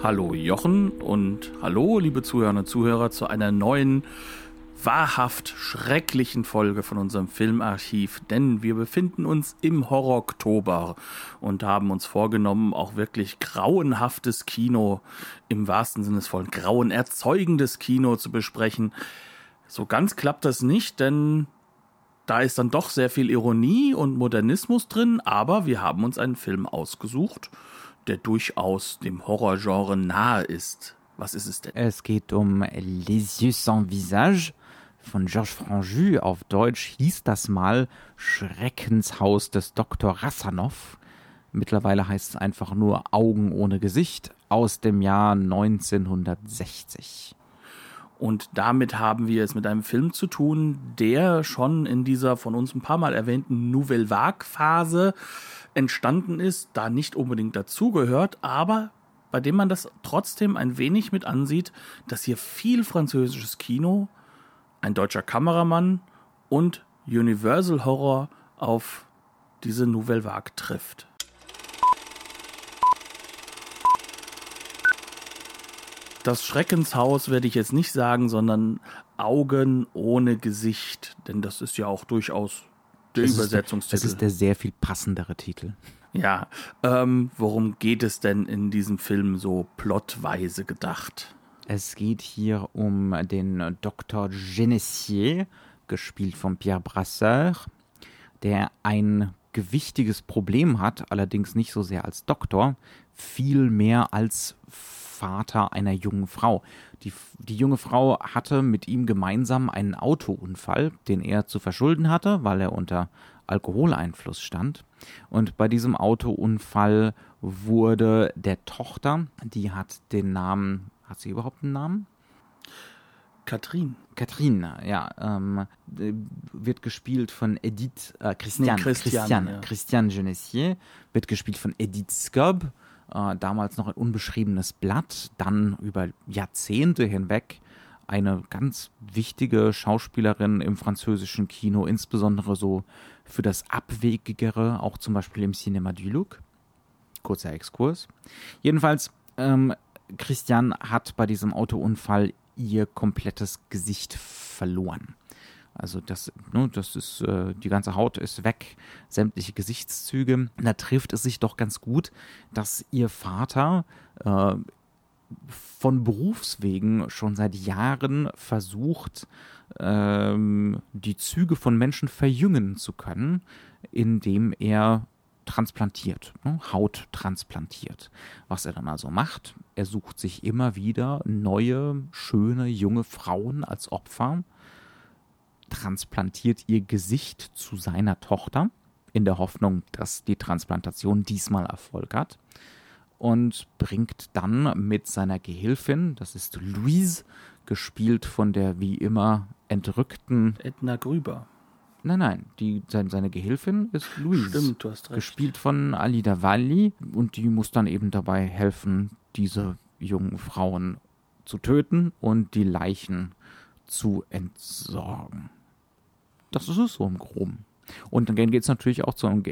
Hallo Jochen und hallo liebe Zuhörerinnen und Zuhörer zu einer neuen, wahrhaft schrecklichen Folge von unserem Filmarchiv, denn wir befinden uns im Horror-Oktober und haben uns vorgenommen, auch wirklich grauenhaftes Kino, im wahrsten Sinne des vollen Grauen erzeugendes Kino zu besprechen. So ganz klappt das nicht, denn da ist dann doch sehr viel Ironie und Modernismus drin, aber wir haben uns einen Film ausgesucht, der durchaus dem Horrorgenre nahe ist. Was ist es denn? Es geht um Les Yeux sans Visage von Georges Franju. Auf Deutsch hieß das mal Schreckenshaus des Dr. Rassanov. Mittlerweile heißt es einfach nur Augen ohne Gesicht aus dem Jahr 1960. Und damit haben wir es mit einem Film zu tun, der schon in dieser von uns ein paar Mal erwähnten Nouvelle Vague-Phase entstanden ist, da nicht unbedingt dazugehört, aber bei dem man das trotzdem ein wenig mit ansieht, dass hier viel französisches Kino, ein deutscher Kameramann und Universal Horror auf diese Nouvelle Vague trifft. Das Schreckenshaus werde ich jetzt nicht sagen, sondern Augen ohne Gesicht, denn das ist ja auch durchaus der Das ist der- Übersetzungstitel. Das ist der sehr viel passendere Titel. Ja, ähm, worum geht es denn in diesem Film so plotweise gedacht? Es geht hier um den Dr. Genessier, gespielt von Pierre Brasseur, der ein gewichtiges Problem hat, allerdings nicht so sehr als Doktor, viel mehr als Vater einer jungen Frau. Die, die junge Frau hatte mit ihm gemeinsam einen Autounfall, den er zu verschulden hatte, weil er unter Alkoholeinfluss stand. Und bei diesem Autounfall wurde der Tochter, die hat den Namen, hat sie überhaupt einen Namen? Katrin. Katrin, ja, ähm, äh, wird gespielt von Edith, äh, Christian, Nee, Christian, Christian, ja. Christian Genessier, wird gespielt von Edith Scobb, äh, damals noch ein unbeschriebenes Blatt, dann über Jahrzehnte hinweg eine ganz wichtige Schauspielerin im französischen Kino, insbesondere so für das Abwegigere, auch zum Beispiel im Cinéma du Look. Kurzer Exkurs. Jedenfalls, ähm, Christian hat bei diesem Autounfall ihr komplettes Gesicht verloren. Also das, ne, das ist, äh, die ganze Haut ist weg, sämtliche Gesichtszüge. Da trifft es sich doch ganz gut, dass ihr Vater äh, von Berufswegen schon seit Jahren versucht, ähm, die Züge von Menschen verjüngen zu können, indem er transplantiert, ne, Haut transplantiert. Was er dann also macht, er sucht sich immer wieder neue, schöne, junge Frauen als Opfer, transplantiert ihr Gesicht zu seiner Tochter, in der Hoffnung, dass die Transplantation diesmal Erfolg hat und bringt dann mit seiner Gehilfin, das ist Louise, gespielt von der wie immer entrückten, Edna Grüber. nein, nein, die, seine, seine Gehilfin ist Louise. Stimmt, du hast recht. Gespielt von Alida Valli und die muss dann eben dabei helfen, diese jungen Frauen zu töten und die Leichen zu entsorgen. Das ist es so im Groben. Und dann geht es natürlich auch zu einem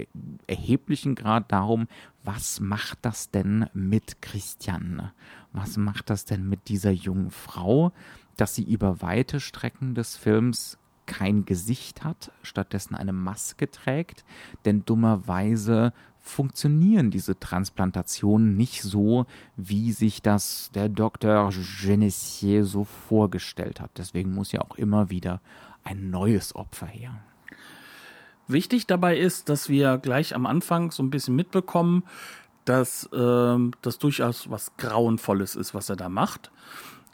erheblichen Grad darum, was macht das denn mit Christiane? Was macht das denn mit dieser jungen Frau, dass sie über weite Strecken des Films kein Gesicht hat, stattdessen eine Maske trägt? Denn dummerweise funktionieren diese Transplantationen nicht so, wie sich das der Dr. Genessier so vorgestellt hat. Deswegen muss ja auch immer wieder ein neues Opfer her. Wichtig dabei ist, dass wir gleich am Anfang so ein bisschen mitbekommen, dass ähm, das durchaus was Grauenvolles ist, was er da macht.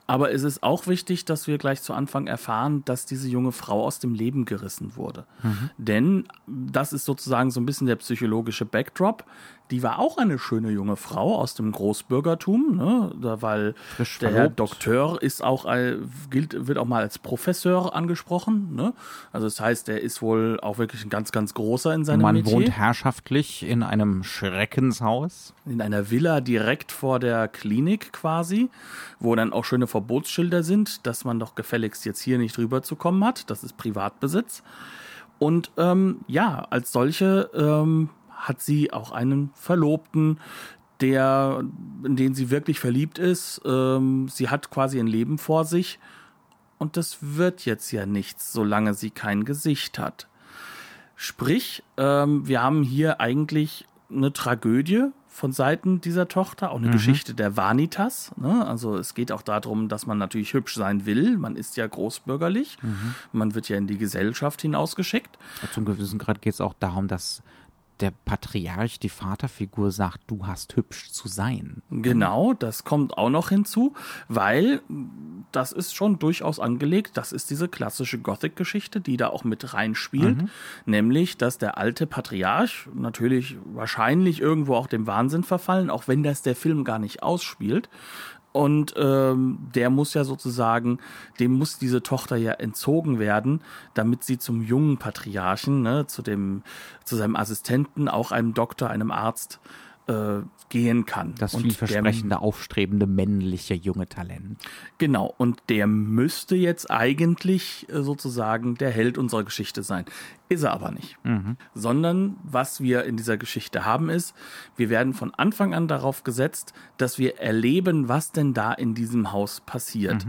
Aber es ist auch wichtig, dass wir gleich zu Anfang erfahren, dass diese junge Frau aus dem Leben gerissen wurde. Denn das ist sozusagen so ein bisschen der psychologische Backdrop. die war auch eine schöne junge Frau aus dem Großbürgertum, ne? da, weil Frisch der Herr. Doktor ist auch, gilt, wird auch mal als Professor angesprochen. Ne? Also das heißt, er ist wohl auch wirklich ein ganz, ganz großer in seinem Man Metier. wohnt herrschaftlich in einem Schreckenshaus. in einer Villa direkt vor der Klinik quasi, wo dann auch schöne Verbotsschilder sind, dass man doch gefälligst jetzt hier nicht rüber zu kommen hat. Das ist Privatbesitz. Und ähm, ja, als solche ähm, hat sie auch einen Verlobten, der, in den sie wirklich verliebt ist. Ähm, sie hat quasi ein Leben vor sich. Und das wird jetzt ja nichts, solange sie kein Gesicht hat. Sprich, ähm, wir haben hier eigentlich eine Tragödie von Seiten dieser Tochter, auch eine Geschichte der Vanitas. Ne? Also es geht auch darum, dass man natürlich hübsch sein will. Man ist ja großbürgerlich. Man wird ja in die Gesellschaft hinausgeschickt. Zum gewissen Grad geht es auch darum, dass der Patriarch, die Vaterfigur, sagt, du hast hübsch zu sein. Genau, das kommt auch noch hinzu, weil das ist schon durchaus angelegt. Das ist diese klassische Gothic-Geschichte, die da auch mit reinspielt. Nämlich, dass der alte Patriarch natürlich wahrscheinlich irgendwo auch dem Wahnsinn verfallen, auch wenn das der Film gar nicht ausspielt. Und ähm, der muss ja sozusagen, dem muss diese Tochter ja entzogen werden, damit sie zum jungen Patriarchen, ne, zu dem, zu seinem Assistenten, auch einem Doktor, einem Arzt, äh, gehen kann. Das Und vielversprechende, aufstrebende, männliche junge Talent. Der, genau. Und der müsste jetzt eigentlich äh, sozusagen der Held unserer Geschichte sein. Ist er aber nicht. Sondern was wir in dieser Geschichte haben ist, wir werden von Anfang an darauf gesetzt, dass wir erleben, was denn da in diesem Haus passiert.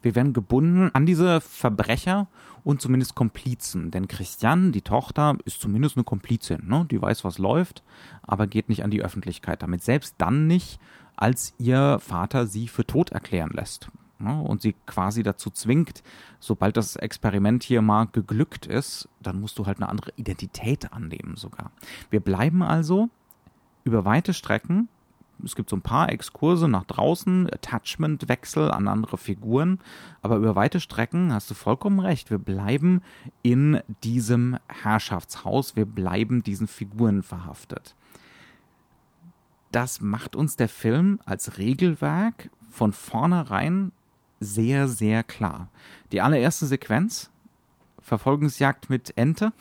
Wir werden gebunden an diese Verbrecher und zumindest Komplizen. Denn Christian, die Tochter, ist zumindest eine Komplizin. Ne? Die weiß, was läuft, aber geht nicht an die Öffentlichkeit damit. Selbst dann nicht, als ihr Vater sie für tot erklären lässt. Ne? Und sie quasi dazu zwingt, sobald das Experiment hier mal geglückt ist, dann musst du halt eine andere Identität annehmen sogar. Wir bleiben also über weite Strecken es gibt so ein paar Exkurse nach draußen, Attachment-Wechsel an andere Figuren, aber über weite Strecken hast du vollkommen recht. Wir bleiben in diesem Herrschaftshaus, wir bleiben diesen Figuren verhaftet. Das macht uns der Film als Regelwerk von vornherein sehr, sehr klar. Die allererste Sequenz, Verfolgungsjagd mit Ente.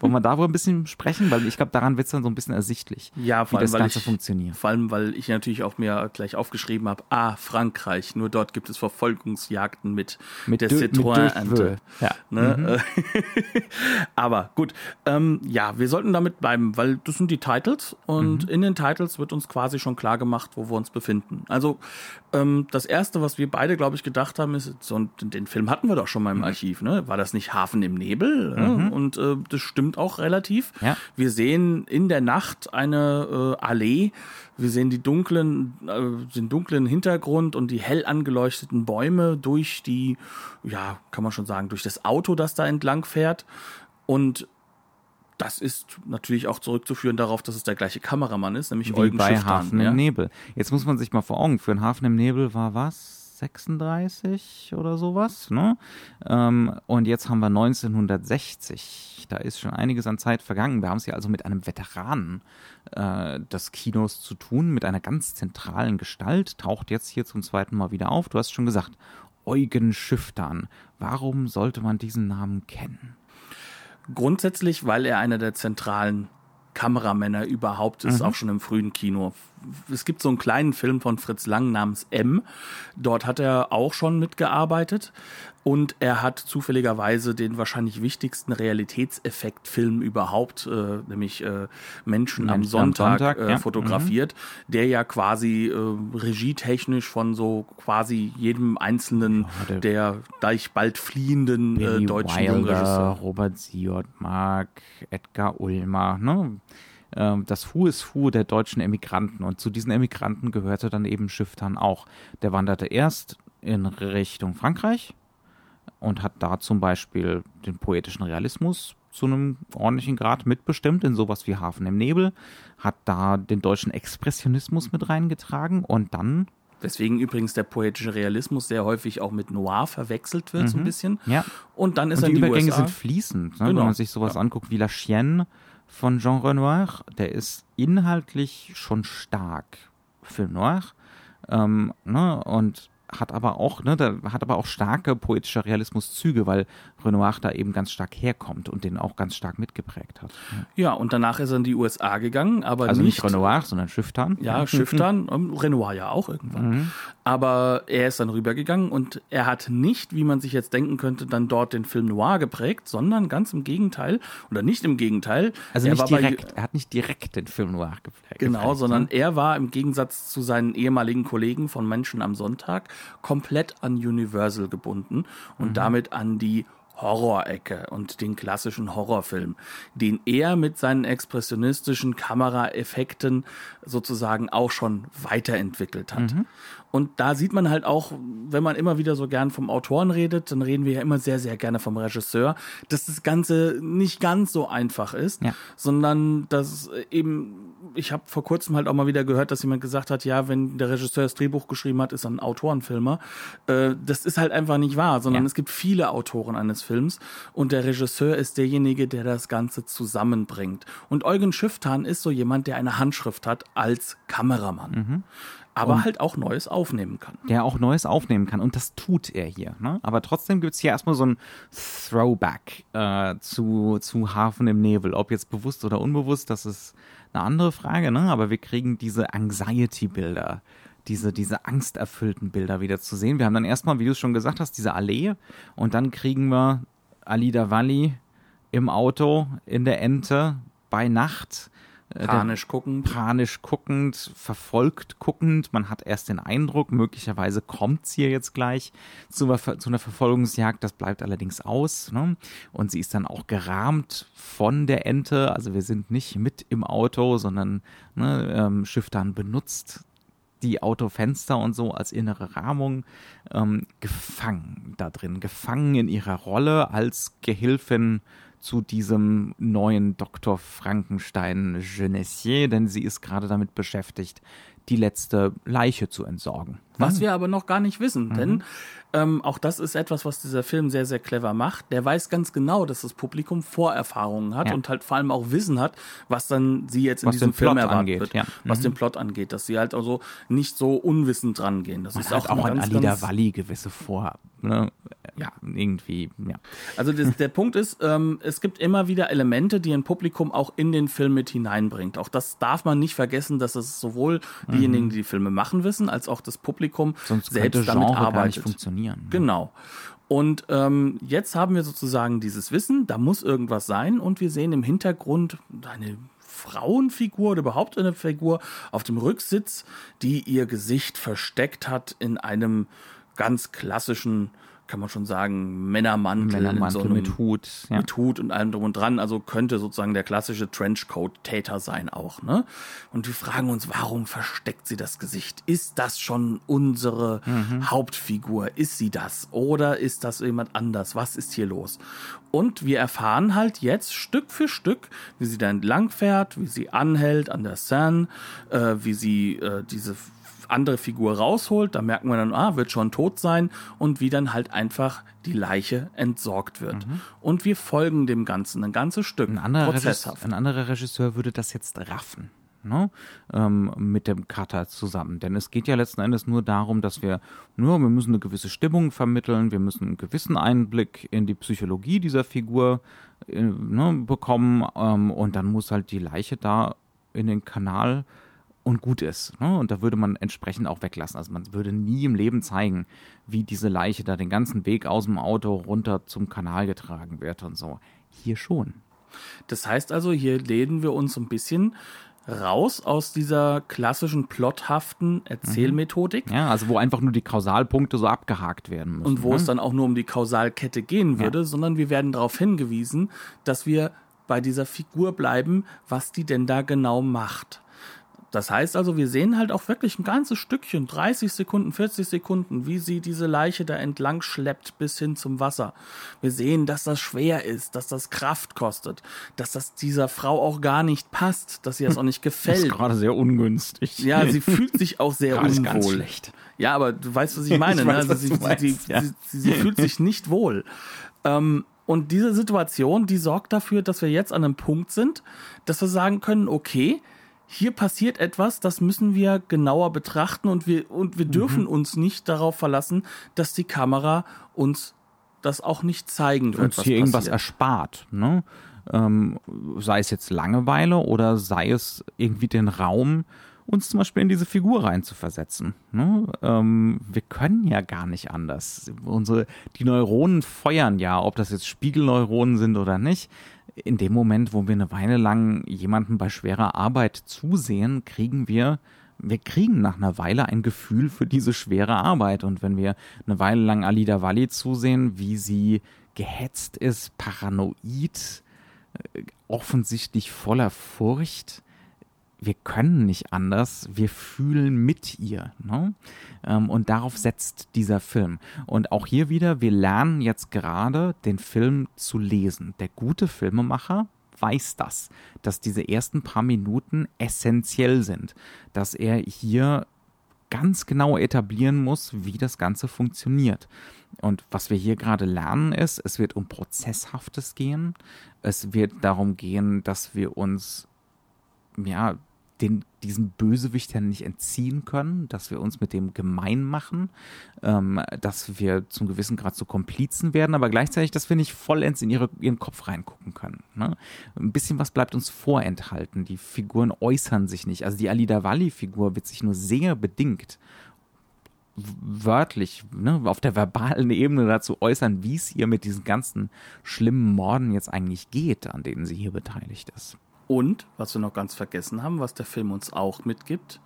Wollen wir darüber ein bisschen sprechen? Weil ich glaube, daran wird es dann so ein bisschen ersichtlich, Ja, wie das weil Ganze ich, funktioniert. Vor allem, weil ich natürlich auch mir gleich aufgeschrieben habe, ah, Frankreich, nur dort gibt es Verfolgungsjagden mit, Mit der. Dö- Ja. Ne? Aber gut, ähm, ja, wir sollten damit bleiben, weil das sind die Titles und in den Titles wird uns quasi schon klar gemacht, wo wir uns befinden. Also ähm, das erste, was wir beide, glaube ich, gedacht haben, ist, so, und den Film hatten wir doch schon mal im Archiv, ne? War das nicht Hafen im Nebel? Ne? Und äh, das stimmt auch relativ. Ja. Wir sehen in der Nacht eine äh, Allee. Wir sehen die dunklen, äh, den dunklen Hintergrund und die hell angeleuchteten Bäume durch die, ja, kann man schon sagen, durch das Auto, das da entlang fährt. Und das ist natürlich auch zurückzuführen darauf, dass es der gleiche Kameramann ist, nämlich Wie Eugen bei Schifftan, Hafen ja? im Nebel. Jetzt muss man sich mal vor Augen führen. Hafen im Nebel war was? 36 oder sowas, ne? Ähm, und jetzt haben wir 1960. Da ist schon einiges an Zeit vergangen. Wir haben es hier also mit einem Veteranen äh, des Kinos zu tun, mit einer ganz zentralen Gestalt, taucht jetzt hier zum zweiten Mal wieder auf. Du hast schon gesagt, Eugen Schifftan. Warum sollte man diesen Namen kennen? Grundsätzlich, weil er einer der zentralen Kameramänner überhaupt ist, Mhm. auch schon im frühen Kino. Es gibt so einen kleinen Film von Fritz Lang namens M. Dort hat er auch schon mitgearbeitet und er hat zufälligerweise den wahrscheinlich wichtigsten Realitätseffektfilm überhaupt, äh, nämlich äh, Menschen, am Menschen am Sonntag, Sonntag, äh, ja. fotografiert, der ja quasi äh, regietechnisch von so quasi jedem einzelnen Ja, der- gleich bald fliehenden äh, deutschen Wilder, Jungregisseure. Robert Siodmark, Edgar Ulmer, ne? Ähm, Das Who is Who der deutschen Emigranten. Und zu diesen Emigranten gehörte dann eben Schifftan auch. Der wanderte erst in Richtung Frankreich und hat da zum Beispiel den poetischen Realismus zu einem ordentlichen Grad mitbestimmt, in sowas wie Hafen im Nebel, hat da den deutschen Expressionismus mit reingetragen und dann Weswegen übrigens der poetische Realismus sehr häufig auch mit Noir verwechselt wird, so ein bisschen. Ja. Und dann ist Und er die die Übergänge USA. sind fließend. Ne? Genau. Wenn man sich sowas anguckt wie La Chienne, von Jean Renoir. Der ist inhaltlich schon stark Film Noir. Ähm, ne? Und hat aber auch, ne, da hat aber auch starke poetische Realismuszüge, weil Renoir da eben ganz stark herkommt und den auch ganz stark mitgeprägt hat. Ja, und danach ist er in die USA gegangen, aber also nicht, nicht Renoir, sondern Schifftan. Ja, Schifftan, Renoir ja auch irgendwann. Mhm. Aber er ist dann rübergegangen und er hat nicht, wie man sich jetzt denken könnte, dann dort den Film Noir geprägt, sondern ganz im Gegenteil oder nicht im Gegenteil. Also nicht direkt, er hat nicht direkt den Film Noir geprägt. Genau, sondern ne? er war im Gegensatz zu seinen ehemaligen Kollegen von Menschen am Sonntag komplett an Universal gebunden und mhm. damit an die Horrorecke und den klassischen Horrorfilm, den er mit seinen expressionistischen Kameraeffekten sozusagen auch schon weiterentwickelt hat. Mhm. Und da sieht man halt auch, wenn man immer wieder so gern vom Autoren redet, dann reden wir ja immer sehr, sehr gerne vom Regisseur, dass das Ganze nicht ganz so einfach ist, ja. sondern dass eben, ich habe vor kurzem halt auch mal wieder gehört, dass jemand gesagt hat, ja, wenn der Regisseur das Drehbuch geschrieben hat, ist er ein Autorenfilmer. Äh, das ist halt einfach nicht wahr, sondern ja. es gibt viele Autoren eines Films und der Regisseur ist derjenige, der das Ganze zusammenbringt. Und Eugen Schifftan ist so jemand, der eine Handschrift hat als Kameramann. Mhm aber und halt auch Neues aufnehmen kann. Der auch Neues aufnehmen kann und das tut er hier. Ne? Aber trotzdem gibt es hier erstmal so ein Throwback äh, zu, zu Hafen im Nebel. Ob jetzt bewusst oder unbewusst, das ist eine andere Frage, ne? aber wir kriegen diese Anxiety-Bilder. Diese, diese angsterfüllten Bilder wieder zu sehen. Wir haben dann erstmal, wie du es schon gesagt hast, diese Allee und dann kriegen wir Alida Valli im Auto, in der Ente, bei Nacht panisch guckend. Panisch guckend, verfolgt guckend. Man hat erst den Eindruck, möglicherweise kommt es hier jetzt gleich zu, zu, einer Verfolgungsjagd. Das bleibt allerdings aus. Ne? Und sie ist dann auch gerahmt von der Ente. Also wir sind nicht mit im Auto, sondern ne, ähm, Schiff dann benutzt die Autofenster und so als innere Rahmung ähm, gefangen da drin, gefangen in ihrer Rolle als Gehilfin zu diesem neuen Dr. Frankenstein Genessier, denn sie ist gerade damit beschäftigt, die letzte Leiche zu entsorgen. Was wir aber noch gar nicht wissen, mhm. denn ähm, auch das ist etwas, was dieser Film sehr, sehr clever macht. Der weiß ganz genau, dass das Publikum Vorerfahrungen hat ja. und halt vor allem auch Wissen hat, was dann sie jetzt in was diesem Film erwartet angeht, wird, ja. was mhm. den Plot angeht, dass sie halt also nicht so unwissend rangehen. Das Man ist auch, auch an Alida Walli gewisse Vor, ne? ja, irgendwie, ja. Also das, der Punkt ist, ähm, es gibt immer wieder Elemente, die ein Publikum auch in den Film mit hineinbringt. Auch das darf man nicht vergessen, dass es sowohl diejenigen, mhm. die die Filme machen, wissen, als auch das Publikum Sonst selbst damit Genre arbeitet. Gar nicht funktionieren. Ne? Genau. Und ähm, jetzt haben wir sozusagen dieses Wissen, da muss irgendwas sein und wir sehen im Hintergrund eine Frauenfigur oder überhaupt eine Figur auf dem Rücksitz, die ihr Gesicht versteckt hat in einem ganz klassischen kann man schon sagen, Männermantel, Männermantel so mit Hut. Ja. Mit Hut und allem drum und dran. Also könnte sozusagen der klassische Trenchcoat-Täter sein auch. Ne? Und wir fragen uns, warum versteckt sie das Gesicht? Ist das schon unsere mhm. Hauptfigur? Ist sie das? Oder ist das jemand anders? Was ist hier los? Und wir erfahren halt jetzt Stück für Stück, wie sie da entlang fährt, wie sie anhält an der Seine, äh, wie sie äh, diese andere Figur rausholt, da merken wir dann, ah, wird schon tot sein und wie dann halt einfach die Leiche entsorgt wird. Mhm. Und wir folgen dem Ganzen ein ganzes Stück. Ein anderer, Regisseur, ein anderer Regisseur würde das jetzt raffen. Ne? Ähm, mit dem Cutter zusammen. Denn es geht ja letzten Endes nur darum, dass wir nur, wir müssen eine gewisse Stimmung vermitteln, wir müssen einen gewissen Einblick in die Psychologie dieser Figur äh, ne, bekommen ähm, und dann muss halt die Leiche da in den Kanal und gut ist. Ne? Und da würde man entsprechend auch weglassen. Also man würde nie im Leben zeigen, wie diese Leiche da den ganzen Weg aus dem Auto runter zum Kanal getragen wird und so. Hier schon. Das heißt also, hier lehnen wir uns ein bisschen raus aus dieser klassischen plothaften Erzählmethodik. Ja, also wo einfach nur die Kausalpunkte so abgehakt werden müssen. Und wo ne? es dann auch nur um die Kausalkette gehen würde, ja. sondern wir werden darauf hingewiesen, dass wir bei dieser Figur bleiben, was die denn da genau macht. Das heißt also, wir sehen halt auch wirklich ein ganzes Stückchen, 30 Sekunden, 40 Sekunden, wie sie diese Leiche da entlang schleppt bis hin zum Wasser. Wir sehen, dass das schwer ist, dass das Kraft kostet, dass das dieser Frau auch gar nicht passt, dass sie das auch nicht gefällt. Das ist gerade sehr ungünstig. Ja, sie fühlt sich auch sehr unwohl. Ganz schlecht. Ja, aber du weißt, was ich meine. Ich ne? weiß, ne? also sie, meinst, sie, ja. sie, sie, fühlt sich nicht wohl. Ähm, Und diese Situation, die sorgt dafür, dass wir jetzt an einem Punkt sind, dass wir sagen können, okay, hier passiert etwas, das müssen wir genauer betrachten und wir, und wir dürfen mhm. uns nicht darauf verlassen, dass die Kamera uns das auch nicht zeigen wird. Uns hier irgendwas erspart, ne? Ähm, sei es jetzt Langeweile oder sei es irgendwie den Raum, uns zum Beispiel in diese Figur reinzuversetzen. Ne? Ähm, wir können ja gar nicht anders. Unsere, die Neuronen feuern ja, ob das jetzt Spiegelneuronen sind oder nicht. In dem Moment, wo wir eine Weile lang jemanden bei schwerer Arbeit zusehen, kriegen wir wir kriegen nach einer Weile ein Gefühl für diese schwere Arbeit. Und wenn wir eine Weile lang Alida Wali zusehen, wie sie gehetzt ist, paranoid, äh, offensichtlich voller Furcht, wir können nicht anders, wir fühlen mit ihr. Ne? Ähm, und darauf setzt dieser Film. Und auch hier wieder, wir lernen jetzt gerade, den Film zu lesen. Der gute Filmemacher weiß das, dass diese ersten paar Minuten essentiell sind, dass er hier ganz genau etablieren muss, wie das Ganze funktioniert. Und was wir hier gerade lernen ist, es wird um Prozesshaftes gehen. Es wird darum gehen, dass wir uns ja den, diesen Bösewichtern nicht entziehen können, dass wir uns mit dem gemein machen, ähm, dass wir zum gewissen Grad zu Komplizen werden, aber gleichzeitig, dass wir nicht vollends in ihre, ihren Kopf reingucken können. Ne? Ein bisschen was bleibt uns vorenthalten. Die Figuren äußern sich nicht. Also die Alida Wali-Figur wird sich nur sehr bedingt wörtlich, ne, auf der verbalen Ebene dazu äußern, wie es ihr mit diesen ganzen schlimmen Morden jetzt eigentlich geht, an denen sie hier beteiligt ist. Und, was wir noch ganz vergessen haben, was der Film uns auch mitgibt,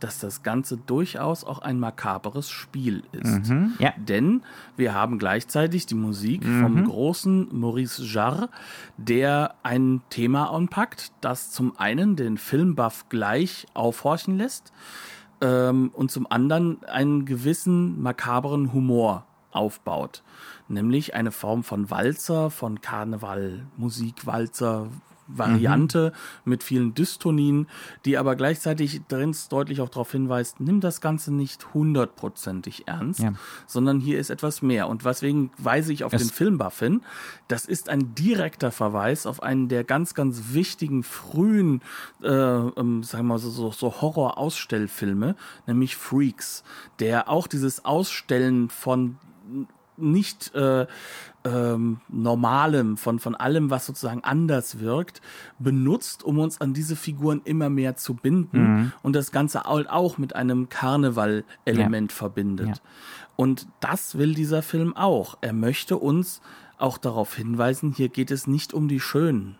dass das Ganze durchaus auch ein makaberes Spiel ist. Mhm, ja. Denn wir haben gleichzeitig die Musik mhm. vom großen Maurice Jarre, der ein Thema anpackt, das zum einen den Filmbuff gleich aufhorchen lässt ähm, und zum anderen einen gewissen makaberen Humor aufbaut. Nämlich eine Form von Walzer, von Karneval, Musik, Walzer, Variante mhm. mit vielen Dystonien, die aber gleichzeitig drin deutlich auch darauf hinweist, nimm das Ganze nicht hundertprozentig ernst, ja. sondern hier ist etwas mehr. Und deswegen weise ich auf es den Filmbuff hin. Das ist ein direkter Verweis auf einen der ganz, ganz wichtigen frühen, äh, ähm, sagen wir mal so, so, so Horror-Ausstellfilme, nämlich Freaks, der auch dieses Ausstellen von nicht äh, ähm, Normalem, von, von allem, was sozusagen anders wirkt, benutzt, um uns an diese Figuren immer mehr zu binden mhm. und das Ganze auch mit einem Karneval-Element ja. verbindet. Ja. Und das will dieser Film auch. Er möchte uns auch darauf hinweisen, hier geht es nicht um die Schönen,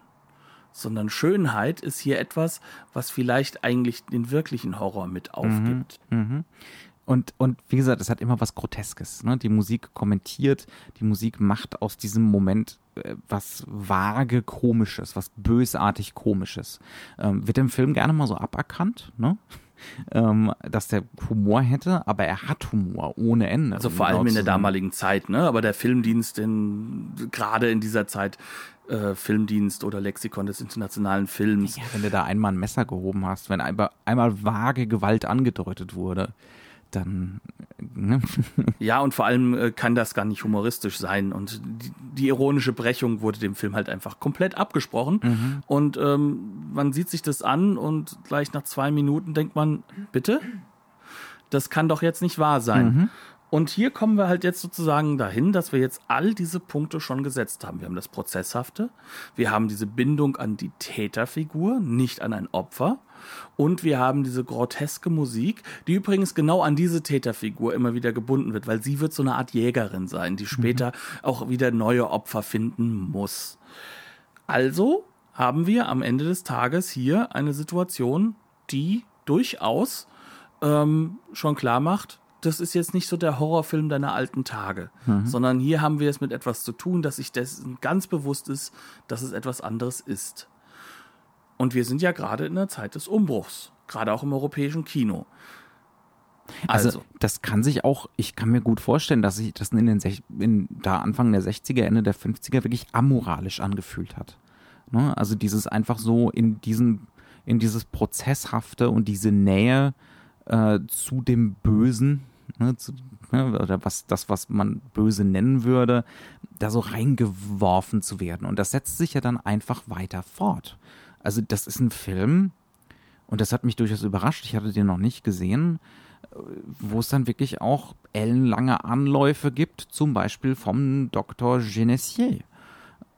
sondern Schönheit ist hier etwas, was vielleicht eigentlich den wirklichen Horror mit aufgibt. Mhm. Mhm. Und, und wie gesagt, es hat immer was Groteskes. Ne? Die Musik kommentiert, die Musik macht aus diesem Moment äh, was vage Komisches, was bösartig Komisches. Ähm, wird im Film gerne mal so aberkannt, ne? ähm, dass der Humor hätte, aber er hat Humor ohne Ende. Also vor allem in der damaligen Zeit, ne? Aber der Filmdienst in gerade in dieser Zeit äh, Filmdienst oder Lexikon des internationalen Films. Ja, wenn du da einmal ein Messer gehoben hast, wenn einmal, einmal vage Gewalt angedeutet wurde dann. Ne? Ja, und vor allem äh, kann das gar nicht humoristisch sein. Und die, die, ironische Brechung wurde dem Film halt einfach komplett abgesprochen. Mhm. Und ähm, man sieht sich das an und gleich nach zwei Minuten denkt man, bitte? Das kann doch jetzt nicht wahr sein. Mhm. Und hier kommen wir halt jetzt sozusagen dahin, dass wir jetzt all diese Punkte schon gesetzt haben. Wir haben das Prozesshafte, wir haben diese Bindung an die Täterfigur, nicht an ein Opfer. Und wir haben diese groteske Musik, die übrigens genau an diese Täterfigur immer wieder gebunden wird, weil sie wird so eine Art Jägerin sein, die später mhm. auch wieder neue Opfer finden muss. Also haben wir am Ende des Tages hier eine Situation, die durchaus ähm, schon klar macht, das ist jetzt nicht so der Horrorfilm deiner alten Tage, mhm. sondern hier haben wir es mit etwas zu tun, dass sich dessen ganz bewusst ist, dass es etwas anderes ist. Und wir sind ja gerade in der Zeit des Umbruchs, gerade auch im europäischen Kino. Also, also, das kann sich auch, ich kann mir gut vorstellen, dass sich das in den in, da Anfang der 60er, Ende der 50er wirklich amoralisch angefühlt hat. Ne? Also dieses einfach so in diesen, in dieses Prozesshafte und diese Nähe äh, zu dem Bösen, ne, zu, ne, oder was das, was man böse nennen würde, da so reingeworfen zu werden. Und das setzt sich ja dann einfach weiter fort. Also das ist ein Film, und das hat mich durchaus überrascht, ich hatte den noch nicht gesehen, wo es dann wirklich auch ellenlange Anläufe gibt, zum Beispiel vom Dr. Genessier.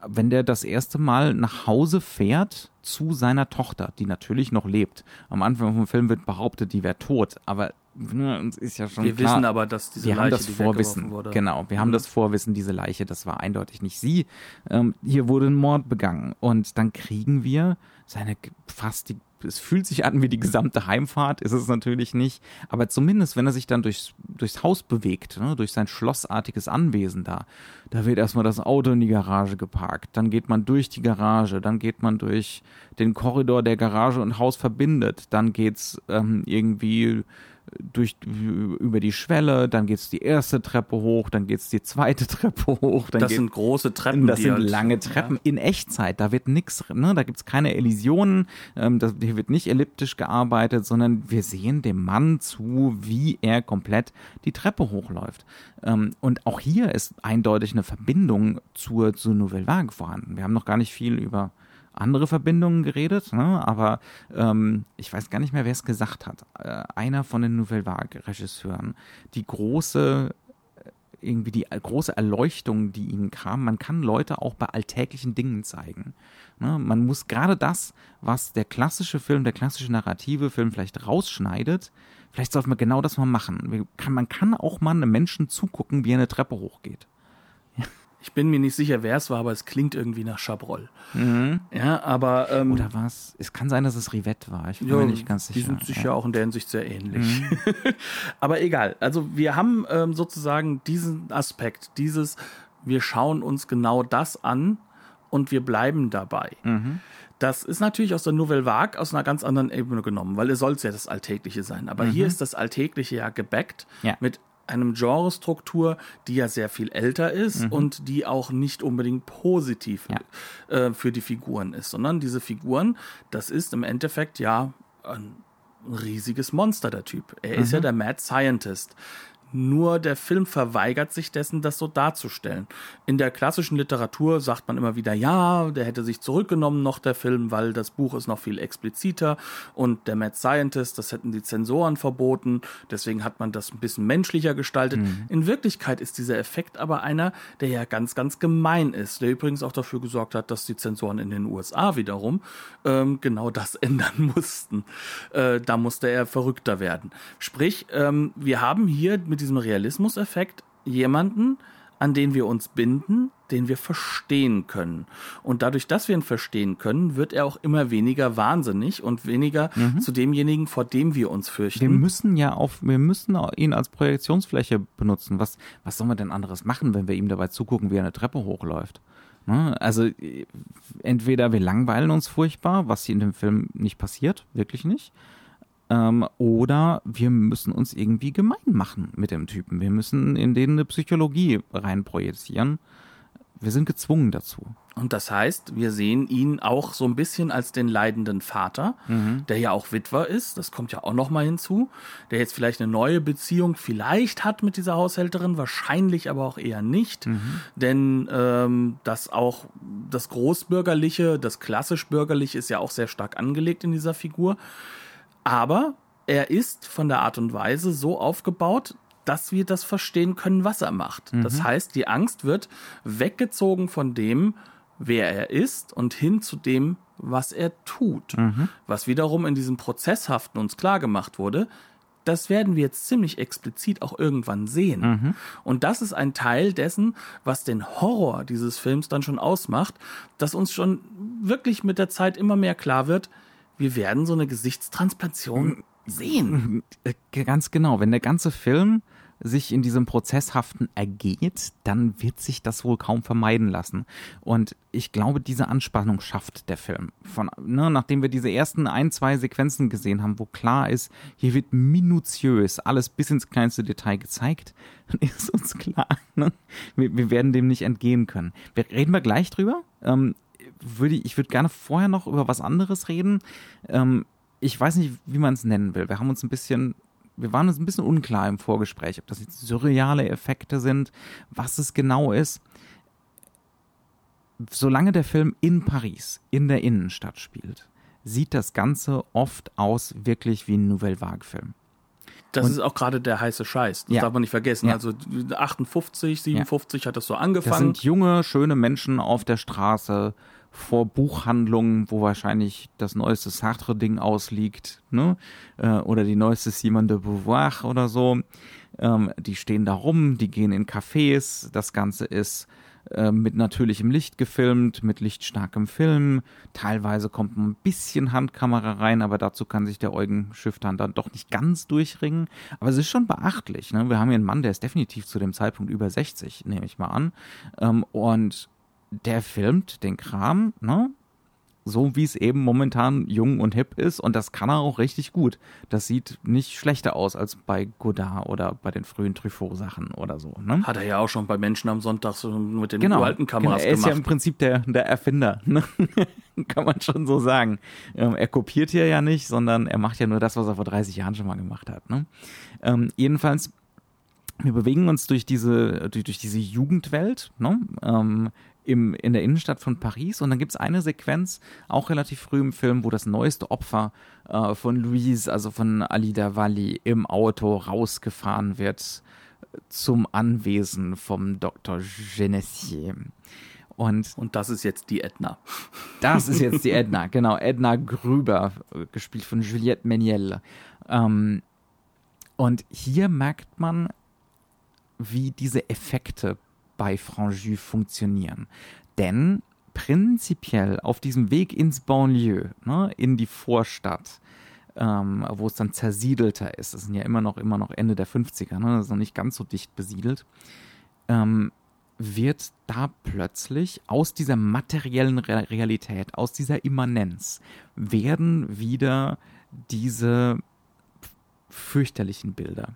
Wenn der das erste Mal nach Hause fährt zu seiner Tochter, die natürlich noch lebt. Am Anfang vom Film wird behauptet, die wäre tot, aber ne, ist ja schon Wir klar, wissen aber, dass diese wir Leiche, haben das Vorwissen. wurde. Genau, wir haben Mhm. das Vorwissen, diese Leiche, das war eindeutig nicht sie. Ähm, hier wurde ein Mord begangen und dann kriegen wir seine fast die es fühlt sich an wie die gesamte Heimfahrt, ist es natürlich nicht, aber zumindest, wenn er sich dann durchs, durchs Haus bewegt, ne, durch sein schlossartiges Anwesen da, da wird erstmal das Auto in die Garage geparkt, dann geht man durch die Garage, dann geht man durch den Korridor, der Garage und Haus verbindet, dann geht's ähm, irgendwie durch über die Schwelle, dann geht's die erste Treppe hoch, dann geht's die zweite Treppe hoch, Das geht, sind große Treppen. das sind halt- lange Treppen in Echtzeit. Da wird nichts, ne, da gibt's keine Elisionen, ähm, das, hier wird nicht elliptisch gearbeitet, sondern wir sehen dem Mann zu, wie er komplett die Treppe hochläuft. Ähm, und auch hier ist eindeutig eine Verbindung zur, zur Nouvelle Vague vorhanden. Wir haben noch gar nicht viel über andere Verbindungen geredet, ne? aber ähm, ich weiß gar nicht mehr, wer es gesagt hat. Äh, einer von den Nouvelle Vague-Regisseuren, die große irgendwie die große Erleuchtung, die ihnen kam. Man kann Leute auch bei alltäglichen Dingen zeigen. Ne? Man muss gerade das, was der klassische Film, der klassische narrative Film vielleicht rausschneidet, vielleicht sollte man genau das mal machen. Wir kann, man kann auch mal einem Menschen zugucken, wie er eine Treppe hochgeht. Ich bin mir nicht sicher, wer es war, aber es klingt irgendwie nach Chabrol. Ja, aber ähm, Mhm. Oder was? Es kann sein, dass es Rivette war. Ich bin ja, mir nicht ganz sicher. die sind sich ja. Auch in der Hinsicht sehr ähnlich. Mhm. aber egal. Also wir haben ähm, sozusagen diesen Aspekt, dieses, wir schauen uns genau das an und wir bleiben dabei. Mhm. Das ist natürlich aus der Nouvelle Vague aus einer ganz anderen Ebene genommen, weil es soll ja das Alltägliche sein. Aber hier ist das Alltägliche ja gebackt Mhm. Ja. mit einem Genrestruktur, die ja sehr viel älter ist Mhm. und die auch nicht unbedingt positiv äh, für die Figuren ist, sondern diese Figuren, das ist im Endeffekt ja ein riesiges Monster, der Typ. Er ist Mhm. ja der Mad Scientist. Nur der Film verweigert sich dessen, das so darzustellen. In der klassischen Literatur sagt man immer wieder, ja, der hätte sich zurückgenommen noch, der Film, weil das Buch ist noch viel expliziter und der Mad Scientist, das hätten die Zensoren verboten, deswegen hat man das ein bisschen menschlicher gestaltet. In Wirklichkeit ist dieser Effekt aber einer, der ja ganz, ganz gemein ist, der übrigens auch dafür gesorgt hat, dass die Zensoren in den USA wiederum ähm, genau das ändern mussten. Äh, da musste er verrückter werden. Sprich, ähm, wir haben hier mit diesem Realismuseffekt jemanden, an den wir uns binden, den wir verstehen können. Und dadurch, dass wir ihn verstehen können, wird er auch immer weniger wahnsinnig und weniger zu demjenigen, vor dem wir uns fürchten. Wir müssen ja auf, wir müssen ihn als Projektionsfläche benutzen. Was, was soll man denn anderes machen, wenn wir ihm dabei zugucken, wie er eine Treppe hochläuft? Ne? Also äh, entweder wir langweilen uns furchtbar, was hier in dem Film nicht passiert, wirklich nicht. Ähm, oder wir müssen uns irgendwie gemein machen mit dem Typen. Wir müssen in den eine Psychologie reinprojizieren. Wir sind gezwungen dazu. Und das heißt, wir sehen ihn auch so ein bisschen als den leidenden Vater, der ja auch Witwer ist, das kommt ja auch noch mal hinzu, der jetzt vielleicht eine neue Beziehung vielleicht hat mit dieser Haushälterin, wahrscheinlich aber auch eher nicht, denn ähm, das auch das Großbürgerliche, das klassisch-bürgerliche ist ja auch sehr stark angelegt in dieser Figur, aber er ist von der Art und Weise so aufgebaut, dass wir das verstehen können, was er macht. Das heißt, die Angst wird weggezogen von dem, wer er ist und hin zu dem, was er tut. Was wiederum in diesem Prozesshaften uns klar gemacht wurde, das werden wir jetzt ziemlich explizit auch irgendwann sehen. Und das ist ein Teil dessen, was den Horror dieses Films dann schon ausmacht, dass uns schon wirklich mit der Zeit immer mehr klar wird, wir werden so eine Gesichtstransplantation sehen. Äh, Ganz genau. Wenn der ganze Film sich in diesem Prozesshaften ergeht, dann wird sich das wohl kaum vermeiden lassen. Und ich glaube, diese Anspannung schafft der Film. Von, ne, nachdem wir diese ersten ein, zwei Sequenzen gesehen haben, wo klar ist, hier wird minutiös alles bis ins kleinste Detail gezeigt, dann ist uns klar, ne? wir, wir werden dem nicht entgehen können. Wir, reden wir gleich drüber. Ähm, würde, ich würde gerne vorher noch über was anderes reden. Ähm, ich weiß nicht, wie man es nennen will. Wir haben uns ein bisschen wir waren uns ein bisschen unklar im Vorgespräch, ob das jetzt surreale Effekte sind, was es genau ist. Solange der Film in Paris, in der Innenstadt spielt, sieht das Ganze oft aus wirklich wie ein Nouvelle Vague-Film. Das und, ist auch gerade der heiße Scheiß. Das ja. darf man nicht vergessen. Ja. Also 58, 57 ja. hat das so angefangen. Das sind junge, schöne Menschen auf der Straße vor Buchhandlungen, wo wahrscheinlich das neueste Sartre-Ding ausliegt, ne? Äh, oder die neueste Simone de Beauvoir oder so. Ähm, die stehen da rum, die gehen in Cafés. Das Ganze ist äh, mit natürlichem Licht gefilmt, mit lichtstarkem Film. Teilweise kommt ein bisschen Handkamera rein, aber dazu kann sich der Eugen Schifftan dann doch nicht ganz durchringen. Aber es ist schon beachtlich. Ne? Wir haben hier einen Mann, der ist definitiv zu dem Zeitpunkt über 60, nehme ich mal an. Ähm, und der filmt den Kram, ne? so wie es eben momentan jung und hip ist und das kann er auch richtig gut. Das sieht nicht schlechter aus als bei Godard oder bei den frühen Truffaut-Sachen oder so. Ne? Hat er ja auch schon bei Menschen am Sonntag so mit den genau, alten Kameras genau. Er ist gemacht. ja im Prinzip der, der Erfinder, ne? kann man schon so sagen. Ähm, er kopiert hier ja nicht, sondern er macht ja nur das, was er vor 30 Jahren schon mal gemacht hat. Ne? Ähm, jedenfalls wir bewegen uns durch diese, durch, durch diese Jugendwelt, ne? ähm, im, in der Innenstadt von Paris. Und dann gibt es eine Sequenz, auch relativ früh im Film, wo das neueste Opfer äh, von Louise, also von Alida Valli, im Auto rausgefahren wird zum Anwesen vom Dr. Genessier. Und, und das ist jetzt die Edna. Das ist jetzt die Edna, genau. Edna Grüber, gespielt von Juliette Meniel. Ähm, und hier merkt man, wie diese Effekte bei Franjus funktionieren. Denn prinzipiell auf diesem Weg ins Banlieue, ne, in die Vorstadt, ähm, wo es dann zersiedelter ist, das sind ja immer noch, immer noch Ende der 50er, ne, das ist noch nicht ganz so dicht besiedelt, ähm, wird da plötzlich aus dieser materiellen Re Realität, aus dieser Immanenz, werden wieder diese fürchterlichen Bilder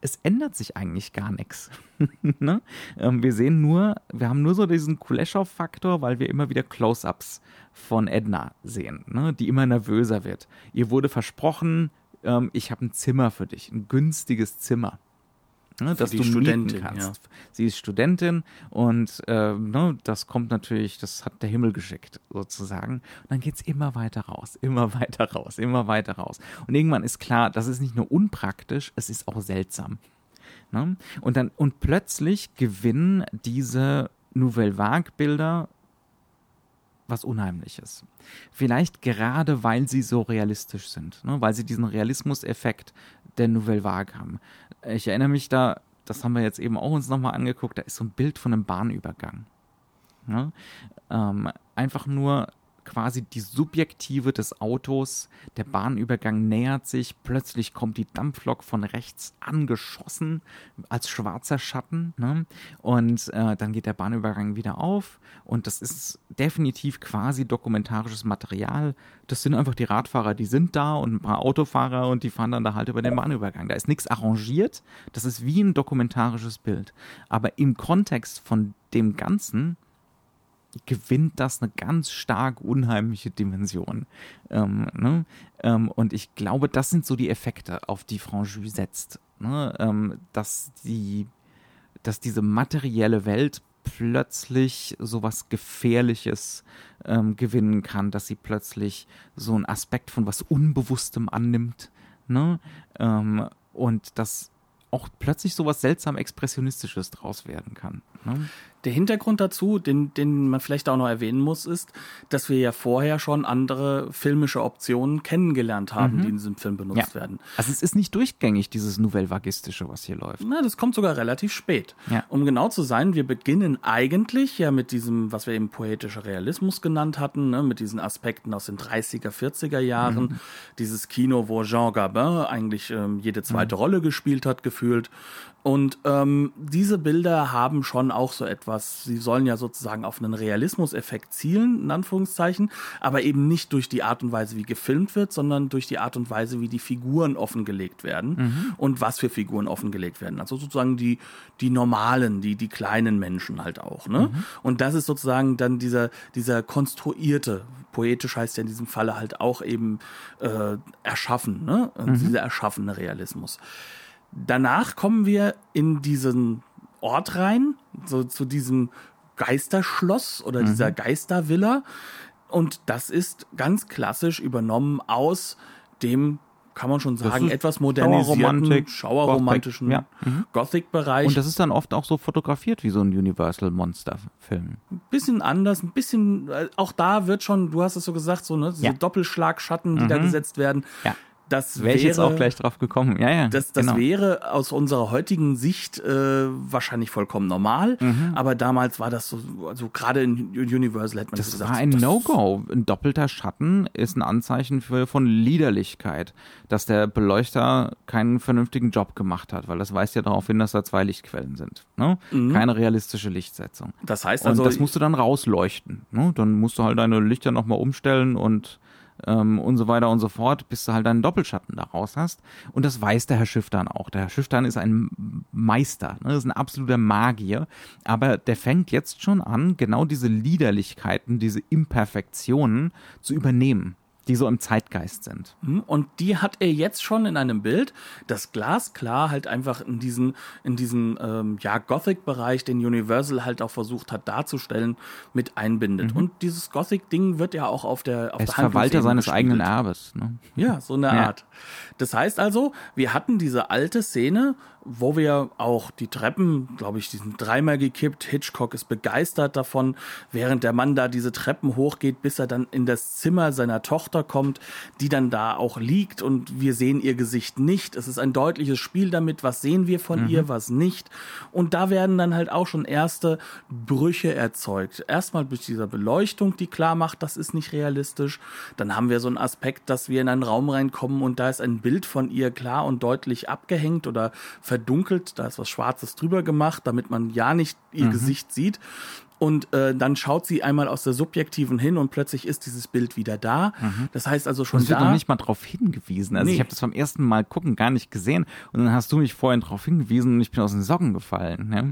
es ändert sich eigentlich gar nichts. ne? ähm, wir sehen nur, wir haben nur so diesen Kuleshov-Faktor, weil wir immer wieder Close-ups von Edna sehen, ne? die immer nervöser wird. Ihr wurde versprochen, ähm, ich habe ein Zimmer für dich, ein günstiges Zimmer ne, dass du Studentin kannst. Ja. Sie ist Studentin und äh, ne, das kommt natürlich, das hat der Himmel geschickt sozusagen. Und dann geht es immer weiter raus, immer weiter raus, immer weiter raus. Und irgendwann ist klar, das ist nicht nur unpraktisch, es ist auch seltsam. Ne? Und dann und plötzlich gewinnen diese Nouvelle Vague Bilder was Unheimliches. Vielleicht gerade, weil sie so realistisch sind, ne? weil sie diesen Realismuseffekt der Nouvelle Vague haben. Ich erinnere mich da, das haben wir jetzt eben auch uns nochmal angeguckt, da ist so ein Bild von einem Bahnübergang. Ne? Ähm, einfach nur quasi die Subjektive des Autos. Der Bahnübergang nähert sich, plötzlich kommt die Dampflok von rechts angeschossen als schwarzer Schatten. Ne? Und äh, dann geht der Bahnübergang wieder auf und das ist definitiv quasi dokumentarisches Material. Das sind einfach die Radfahrer, die sind da und ein paar Autofahrer und die fahren dann da halt über den Bahnübergang. Da ist nichts arrangiert. Das ist wie ein dokumentarisches Bild. Aber im Kontext von dem Ganzen gewinnt das eine ganz stark unheimliche Dimension. Ähm, ne? ähm, und ich glaube, das sind so die Effekte, auf die Franjus setzt. Ne? Ähm, dass, die, dass diese materielle Welt plötzlich so was Gefährliches ähm, gewinnen kann, dass sie plötzlich so einen Aspekt von was Unbewusstem annimmt. Ne? Ähm, und dass auch plötzlich so was seltsam Expressionistisches draus werden kann. Ne? Der Hintergrund dazu, den, den man vielleicht auch noch erwähnen muss, ist, dass wir ja vorher schon andere filmische Optionen kennengelernt haben, mhm. die in diesem Film benutzt ja. werden. Also es ist nicht durchgängig, dieses Nouvelle-Vagistische, was hier läuft. Na, das kommt sogar relativ spät. Ja. Um genau zu sein, wir beginnen eigentlich ja mit diesem, was wir eben poetischer Realismus genannt hatten, ne, mit diesen Aspekten aus den 30er, 40er Jahren. Mhm. Dieses Kino, wo Jean Gabin eigentlich ähm, jede zweite mhm. Rolle gespielt hat, gefühlt. Und ähm, diese Bilder haben schon auch so etwas was, sie sollen ja sozusagen auf einen Realismuseffekt zielen, in Anführungszeichen, aber eben nicht durch die Art und Weise, wie gefilmt wird, sondern durch die Art und Weise, wie die Figuren offengelegt werden mhm. und was für Figuren offengelegt werden. Also sozusagen die, die normalen, die, die kleinen Menschen halt auch. Ne? Mhm. Und das ist sozusagen dann dieser, dieser konstruierte, poetisch heißt ja in diesem Falle halt auch eben äh, erschaffen, ne? Mhm. dieser erschaffene Realismus. Danach kommen wir in diesen Ort rein, so zu diesem Geisterschloss oder mhm. dieser Geistervilla. Und das ist ganz klassisch übernommen aus dem kann man schon sagen, etwas modernisierten, schauerromantischen ja. mhm. Gothic-Bereich. Und das ist dann oft auch so fotografiert wie so ein Universal Monster-Film. Ein bisschen anders, ein bisschen, äh, auch da wird schon, du hast es so gesagt, so, ne, diese ja. Doppelschlagschatten, die mhm. da gesetzt werden. Ja das wäre ich jetzt auch gleich drauf gekommen. Ja, ja. Das, das genau. wäre aus unserer heutigen Sicht äh, wahrscheinlich vollkommen normal, mhm. aber damals war das so, also gerade in Universal hätte man das gesagt. Das war ein No-Go. Ein doppelter Schatten ist ein Anzeichen für, von Liederlichkeit, dass der Beleuchter keinen vernünftigen Job gemacht hat, weil das weist ja darauf hin, dass da zwei Lichtquellen sind. Ne? Mhm. Keine realistische Lichtsetzung. Das heißt also. Und das musst du dann rausleuchten. Ne? Dann musst du halt deine Lichter nochmal umstellen und ähm, und so weiter und so fort, bis du halt einen Doppelschatten daraus hast. Und das weiß der Herr Schiff dann auch. Der Herr Schiff dann ist ein Meister, ne? ist ein absoluter Magier, aber der fängt jetzt schon an, genau diese Liederlichkeiten, diese Imperfektionen zu übernehmen die so im Zeitgeist sind. Hm, und die hat er jetzt schon in einem Bild, das glasklar halt einfach in diesen, in diesen ähm, ja, Gothic-Bereich, den Universal halt auch versucht hat darzustellen, mit einbindet. Mhm. Und dieses Gothic-Ding wird ja auch auf der auf Er ist Verwalter seines gespielt. eigenen Erbes. Ne? Ja, so eine ja. Art. Das heißt also, wir hatten diese alte Szene, wo wir auch die Treppen, glaube ich, die sind dreimal gekippt. Hitchcock ist begeistert davon, während der Mann da diese Treppen hochgeht, bis er dann in das Zimmer seiner Tochter kommt, die dann da auch liegt und wir sehen ihr Gesicht nicht. Es ist ein deutliches Spiel damit, was sehen wir von mhm. ihr, was nicht. Und da werden dann halt auch schon erste Brüche erzeugt. Erstmal durch diese Beleuchtung, die klar macht, das ist nicht realistisch. Dann haben wir so einen Aspekt, dass wir in einen Raum reinkommen und da ist ein Bild von ihr klar und deutlich abgehängt oder verdunkelt, da ist was Schwarzes drüber gemacht, damit man ja nicht ihr mhm. Gesicht sieht. Und äh, dann schaut sie einmal aus der subjektiven hin und plötzlich ist dieses Bild wieder da. Mhm. Das heißt also schon da. wird noch nicht mal darauf hingewiesen. Also nee. ich habe das beim ersten Mal gucken gar nicht gesehen und dann hast du mich vorhin darauf hingewiesen und ich bin aus den Socken gefallen. Ja?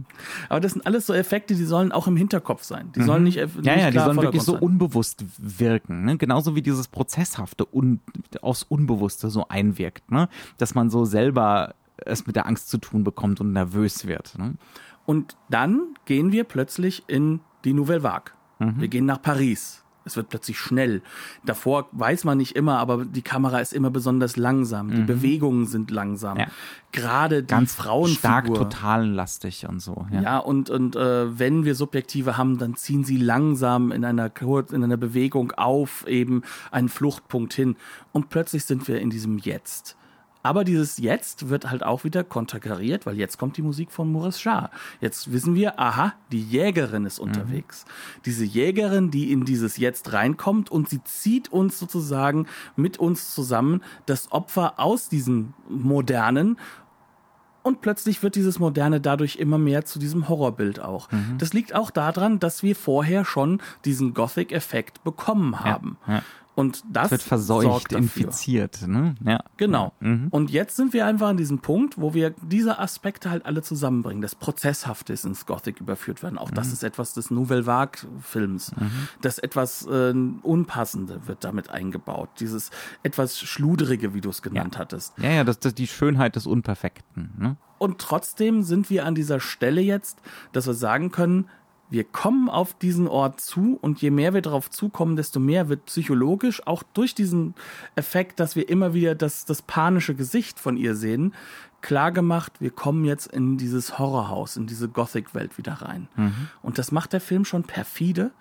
Aber das sind alles so Effekte, die sollen auch im Hinterkopf sein. Die mhm. sollen nicht, nicht ja ja, die sollen wirklich so sein. unbewusst wirken. Ne? Genauso wie dieses Prozesshafte un, aufs Unbewusste so einwirkt, ne? dass man so selber es mit der Angst zu tun bekommt und nervös wird. Ne? Und dann gehen wir plötzlich in die Nouvelle Vague. Mhm. Wir gehen nach Paris. Es wird plötzlich schnell. Davor weiß man nicht immer, aber die Kamera ist immer besonders langsam. Die mhm. Bewegungen sind langsam. Ja. Gerade die Ganz Frauenfigur. stark totalenlastig und so. Ja, ja und, und äh, wenn wir Subjektive haben, dann ziehen sie langsam in einer, in einer Bewegung auf eben einen Fluchtpunkt hin. Und plötzlich sind wir in diesem Jetzt. Aber dieses Jetzt wird halt auch wieder konterkariert, weil jetzt kommt die Musik von Maurice Jarre. Jetzt wissen wir, aha, die Jägerin ist unterwegs. Mhm. Diese Jägerin, die in dieses Jetzt reinkommt und sie zieht uns sozusagen mit uns zusammen, das Opfer aus diesem Modernen und plötzlich wird dieses Moderne dadurch immer mehr zu diesem Horrorbild auch. Mhm. Das liegt auch daran, dass wir vorher schon diesen Gothic-Effekt bekommen haben. Ja, ja. Und das wird verseucht, infiziert. Ne? Ja. Genau. Mhm. Und jetzt sind wir einfach an diesem Punkt, wo wir diese Aspekte halt alle zusammenbringen. Das Prozesshafte ist ins Gothic überführt werden. Auch mhm. das ist etwas des Nouvelle Vague-Films. Mhm. Das etwas äh, Unpassende wird damit eingebaut. Dieses etwas Schludrige, wie du es genannt ja. hattest. Ja, ja, das, das die Schönheit des Unperfekten. Ne? Und trotzdem sind wir an dieser Stelle jetzt, dass wir sagen können, wir kommen auf diesen Ort zu und je mehr wir darauf zukommen, desto mehr wird psychologisch, auch durch diesen Effekt, dass wir immer wieder das, das panische Gesicht von ihr sehen, klar gemacht, wir kommen jetzt in dieses Horrorhaus, in diese Gothic-Welt wieder rein. Mhm. Und das macht der Film schon perfide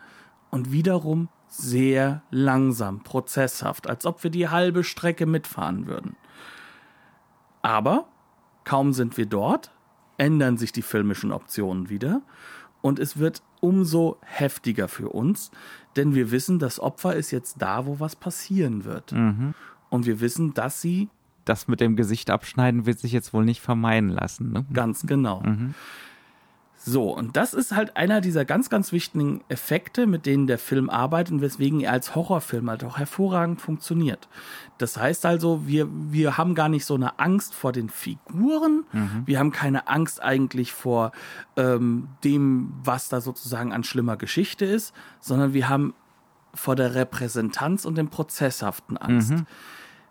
und wiederum sehr langsam, prozesshaft, als ob wir die halbe Strecke mitfahren würden. Aber kaum sind wir dort, ändern sich die filmischen Optionen wieder und es wird umso heftiger für uns, denn wir wissen, das Opfer ist jetzt da, wo was passieren wird. Mhm. Und wir wissen, dass sie. Das mit dem Gesicht abschneiden wird sich jetzt wohl nicht vermeiden lassen. Ne? Ganz genau. Mhm. So, und das ist halt einer dieser ganz, ganz wichtigen Effekte, mit denen der Film arbeitet und weswegen er als Horrorfilm halt auch hervorragend funktioniert. Das heißt also, wir, wir haben gar nicht so eine Angst vor den Figuren, mhm. wir haben keine Angst eigentlich vor ähm, dem, was da sozusagen an schlimmer Geschichte ist, sondern wir haben vor der Repräsentanz und dem Prozesshaften Angst. Mhm.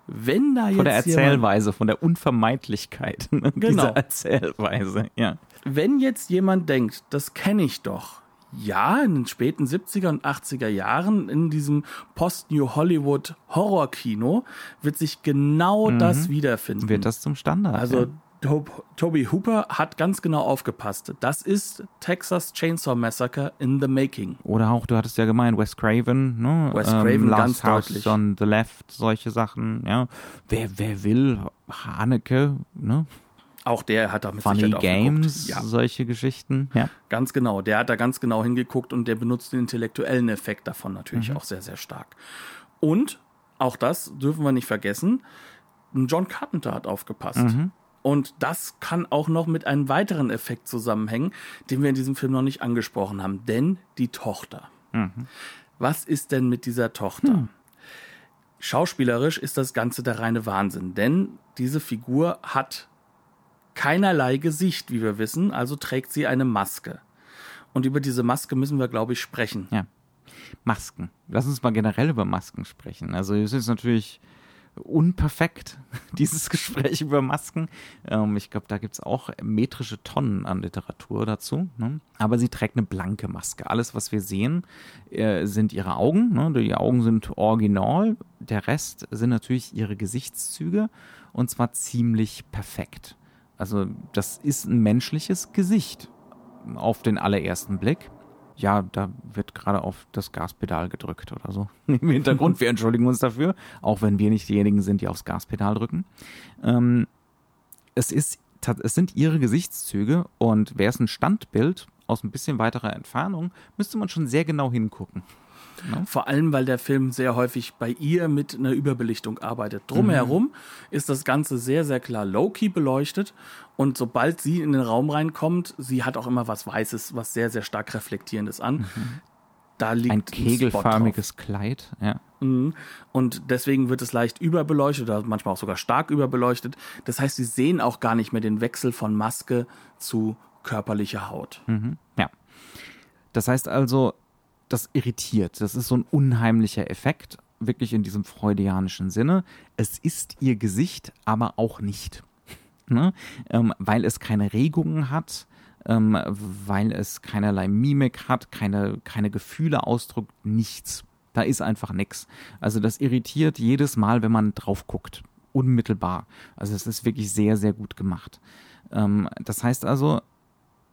Wenn da jetzt von der Erzählweise, jemand, von der Unvermeidlichkeit ne, genau. dieser Erzählweise, ja. Wenn jetzt jemand denkt, das kenne ich doch, ja, in den späten 70er und 80er Jahren in diesem Post-New Hollywood Horror-Kino wird sich genau mhm. das wiederfinden. Wird das zum Standard. Also ja. Toby Hooper hat ganz genau aufgepasst. Das ist Texas Chainsaw Massacre in the Making. Oder auch, du hattest ja gemeint, Wes Craven, ne? Wes Craven ähm, ganz House deutlich. on the Left, solche Sachen, ja. Wer, wer will, Haneke, ne? Auch der hat da mit Funny Sicherheit Games, ja. solche Geschichten. Ja. Ganz genau. Der hat da ganz genau hingeguckt und der benutzt den intellektuellen Effekt davon natürlich mhm. auch sehr, sehr stark. Und auch das dürfen wir nicht vergessen. John Carpenter hat aufgepasst. Mhm. Und das kann auch noch mit einem weiteren Effekt zusammenhängen, den wir in diesem Film noch nicht angesprochen haben. Denn die Tochter. Mhm. Was ist denn mit dieser Tochter? Mhm. Schauspielerisch ist das Ganze der reine Wahnsinn, denn diese Figur hat keinerlei Gesicht, wie wir wissen, also trägt sie eine Maske. Und über diese Maske müssen wir, glaube ich, sprechen. Ja. Masken. Lass uns mal generell über Masken sprechen. Also es ist natürlich unperfekt, dieses Gespräch über Masken. Ähm, ich glaube, da gibt es auch metrische Tonnen an Literatur dazu. Ne? Aber sie trägt eine blanke Maske. Alles, was wir sehen, äh, sind ihre Augen. Ne? Die Augen sind original. Der Rest sind natürlich ihre Gesichtszüge und zwar ziemlich perfekt. Also das ist ein menschliches Gesicht auf den allerersten Blick ja, da wird gerade auf das Gaspedal gedrückt oder so. Im Hintergrund, wir entschuldigen uns dafür, auch wenn wir nicht diejenigen sind, die aufs Gaspedal drücken. Ähm, es, ist, es sind ihre Gesichtszüge und wäre es ein Standbild aus ein bisschen weiterer Entfernung, müsste man schon sehr genau hingucken. Ne? Vor allem, weil der Film sehr häufig bei ihr mit einer Überbelichtung arbeitet. Drumherum mhm. ist das Ganze sehr, sehr klar low-key beleuchtet. Und sobald sie in den Raum reinkommt, sie hat auch immer was Weißes, was sehr, sehr stark reflektierendes an. Mhm. Da liegt ein kegelförmiges Kleid, ja. Mhm. Und deswegen wird es leicht überbeleuchtet oder manchmal auch sogar stark überbeleuchtet. Das heißt, sie sehen auch gar nicht mehr den Wechsel von Maske zu körperlicher Haut. Mhm. Ja. Das heißt also, das irritiert. Das ist so ein unheimlicher Effekt, wirklich in diesem freudianischen Sinne. Es ist ihr Gesicht, aber auch nicht. ne? ähm, weil es keine Regungen hat, ähm, weil es keinerlei Mimik hat, keine, keine Gefühle ausdrückt, nichts. Da ist einfach nichts. Also das irritiert jedes Mal, wenn man drauf guckt. Unmittelbar. Also es ist wirklich sehr, sehr gut gemacht. Ähm, das heißt also,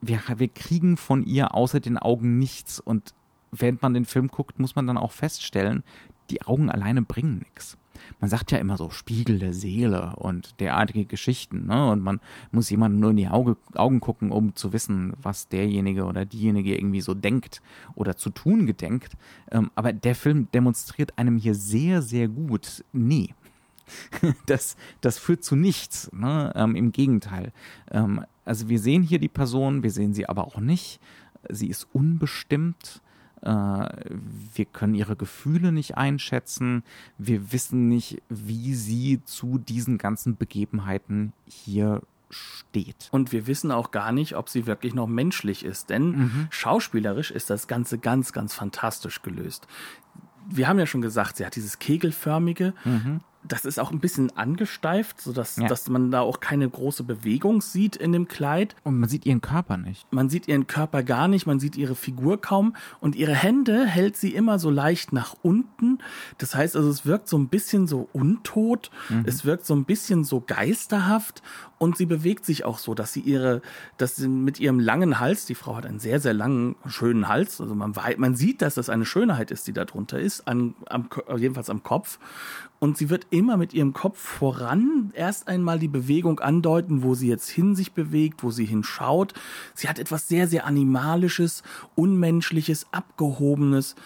wir, wir kriegen von ihr außer den Augen nichts und während man den Film guckt, muss man dann auch feststellen, die Augen alleine bringen nichts. Man sagt ja immer so Spiegel der Seele und derartige Geschichten, ne? Und man muss jemandem nur in die Auge, Augen gucken, um zu wissen, was derjenige oder diejenige irgendwie so denkt oder zu tun gedenkt. Ähm, aber der Film demonstriert einem hier sehr, sehr gut, nee. das, das führt zu nichts. Ne? Ähm, Im Gegenteil. Ähm, also wir sehen hier die Person, wir sehen sie aber auch nicht. Sie ist unbestimmt wir können ihre Gefühle nicht einschätzen. Wir wissen nicht, wie sie zu diesen ganzen Begebenheiten hier steht. Und wir wissen auch gar nicht, ob sie wirklich noch menschlich ist, denn mhm. schauspielerisch ist das Ganze ganz, ganz fantastisch gelöst. Wir haben ja schon gesagt, sie hat dieses kegelförmige. Mhm das ist auch ein bisschen angesteift, sodass ja. dass man da auch keine große Bewegung sieht in dem Kleid. Und man sieht ihren Körper nicht. Man sieht ihren Körper gar nicht, man sieht ihre Figur kaum und ihre Hände hält sie immer so leicht nach unten. Das heißt also, es wirkt so ein bisschen so untot, mhm. es wirkt so ein bisschen so geisterhaft und sie bewegt sich auch so, dass sie ihre, dass sie mit ihrem langen Hals, die Frau hat einen sehr, sehr langen, schönen Hals, also man, man sieht, dass das eine Schönheit ist, die da drunter ist, an, am, jedenfalls am Kopf und sie wird immer mit ihrem Kopf voran erst einmal die Bewegung andeuten, wo sie jetzt hin sich bewegt, wo sie hinschaut. Sie hat etwas sehr, sehr Animalisches, Unmenschliches, Abgehobenes.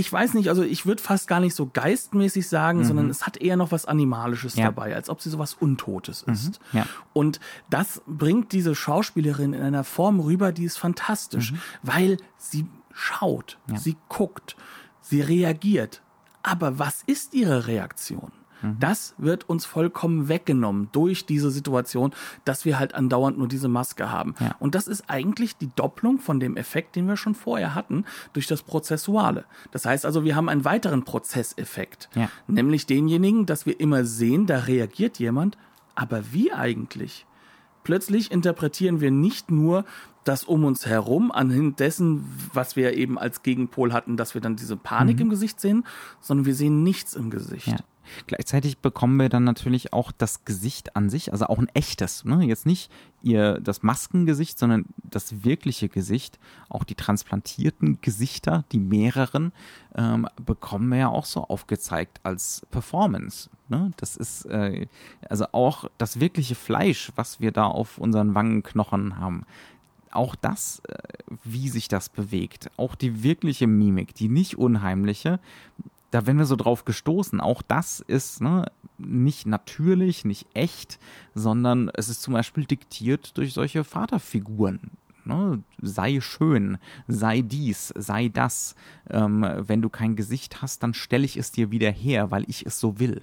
Ich weiß nicht, also ich würde fast gar nicht so geistmäßig sagen, mhm. sondern es hat eher noch was Animalisches ja. dabei, als ob sie sowas Untotes mhm. ist. Ja. Und das bringt diese Schauspielerin in einer Form rüber, die ist fantastisch, mhm. weil sie schaut, ja. sie guckt, sie reagiert. Aber was ist ihre Reaktion? Mhm. Das wird uns vollkommen weggenommen durch diese Situation, dass wir halt andauernd nur diese Maske haben. Ja. Und das ist eigentlich die Doppelung von dem Effekt, den wir schon vorher hatten, durch das Prozessuale. Das heißt also, wir haben einen weiteren Prozesseffekt, ja. nämlich denjenigen, dass wir immer sehen, da reagiert jemand, aber wie eigentlich? Plötzlich interpretieren wir nicht nur das um uns herum, anhand dessen, was wir eben als Gegenpol hatten, dass wir dann diese Panik mhm. im Gesicht sehen, sondern wir sehen nichts im Gesicht. Ja. Gleichzeitig bekommen wir dann natürlich auch das Gesicht an sich, also auch ein echtes, ne? jetzt nicht ihr das Maskengesicht, sondern das wirkliche Gesicht, auch die transplantierten Gesichter, die mehreren, ähm, bekommen wir ja auch so aufgezeigt als Performance. Ne? Das ist äh, also auch das wirkliche Fleisch, was wir da auf unseren Wangenknochen haben auch das, äh, wie sich das bewegt, auch die wirkliche Mimik, die nicht unheimliche, da werden wir so drauf gestoßen. Auch das ist ne, nicht natürlich, nicht echt, sondern es ist zum Beispiel diktiert durch solche Vaterfiguren. Ne? Sei schön, sei dies, sei das. Ähm, wenn du kein Gesicht hast, dann stelle ich es dir wieder her, weil ich es so will.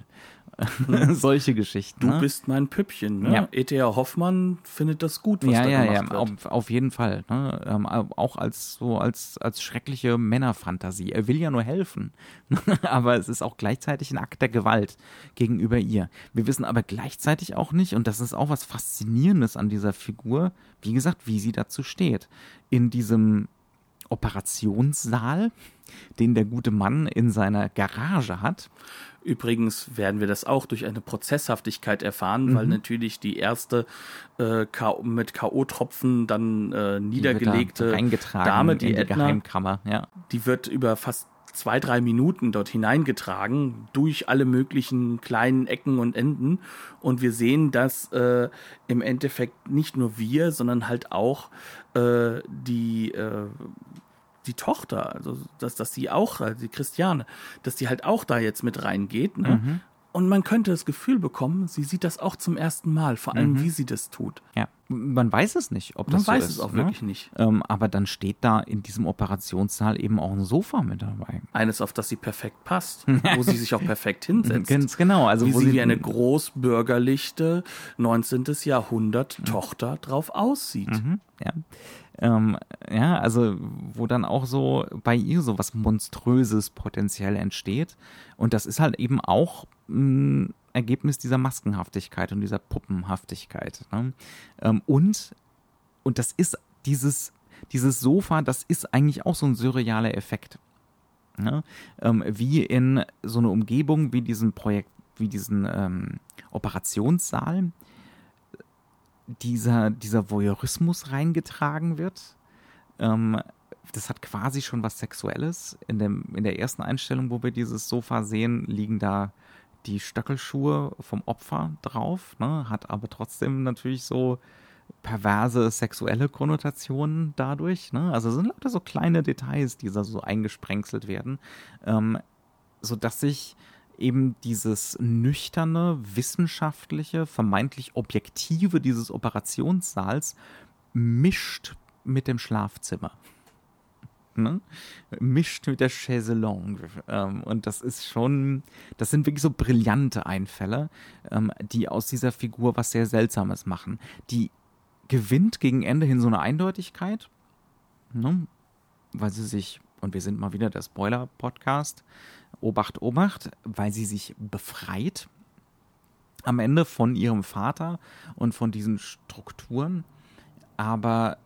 Solche Geschichten. Du ne? bist mein Püppchen. Ne? Ja. E.T.A. Hoffmann findet das gut, was ja, da ja, gemacht ja, wird. Auf, auf jeden Fall. Ne? Ähm, auch als so als als schreckliche Männerfantasie. Er will ja nur helfen, aber es ist auch gleichzeitig ein Akt der Gewalt gegenüber ihr. Wir wissen aber gleichzeitig auch nicht, und das ist auch was Faszinierendes an dieser Figur, wie gesagt, wie sie dazu steht. In diesem Operationssaal, den der gute Mann in seiner Garage hat. Übrigens werden wir das auch durch eine Prozesshaftigkeit erfahren, mhm. weil natürlich die erste äh, mit K.O.-Tropfen dann äh, niedergelegte da Dame, die, die Edna, Geheimkammer, ja. die wird über fast zwei, drei Minuten dort hineingetragen, durch alle möglichen kleinen Ecken und Enden. Und wir sehen, dass äh, im Endeffekt nicht nur wir, sondern halt auch äh, die äh, die Tochter, also dass, dass sie auch, also die Christiane, dass die halt auch da jetzt mit reingeht. Ne? Mhm. Und man könnte das Gefühl bekommen, sie sieht das auch zum ersten Mal, vor allem Mhm. wie sie das tut. Ja, man weiß es nicht, ob Man das so weiß ist. es auch ne? wirklich nicht. Ähm, aber dann steht da in diesem Operationssaal eben auch ein Sofa mit dabei. Eines, auf das sie perfekt passt, wo sie sich auch perfekt hinsetzt. Ganz genau, also wie wo sie wie eine großbürgerliche 19. Jahrhundert Tochter drauf aussieht. Mhm, ja. Ähm, ja, also wo dann auch so bei ihr so was Monströses potenziell entsteht. Und das ist halt eben auch Ergebnis dieser Maskenhaftigkeit und dieser Puppenhaftigkeit. Ne? Ähm, und, und das ist dieses, dieses Sofa, das ist eigentlich auch so ein surrealer Effekt. Ne? Ähm, wie in so eine Umgebung wie diesen Projekt, wie diesen ähm, Operationssaal, dieser, dieser Voyeurismus reingetragen wird. Ähm, das hat quasi schon was Sexuelles. In, dem, in der ersten Einstellung, wo wir dieses Sofa sehen, liegen da die Stöckelschuhe vom Opfer drauf, ne? hat aber trotzdem natürlich so perverse sexuelle Konnotationen dadurch. Ne? Also sind lauter so kleine Details, die da so eingesprenkselt werden, ähm, sodass sich eben dieses nüchterne, wissenschaftliche, vermeintlich objektive dieses Operationssaals mischt mit dem Schlafzimmer. Ne? Mischt mit der Chaiselongue. Ähm, und das ist schon, das sind wirklich so brillante Einfälle, ähm, die aus dieser Figur was sehr Seltsames machen. Die gewinnt gegen Ende hin so eine Eindeutigkeit, ne? weil sie sich, und wir sind mal wieder der Spoiler-Podcast, Obacht, Obacht, weil sie sich befreit am Ende von ihrem Vater und von diesen Strukturen. Aber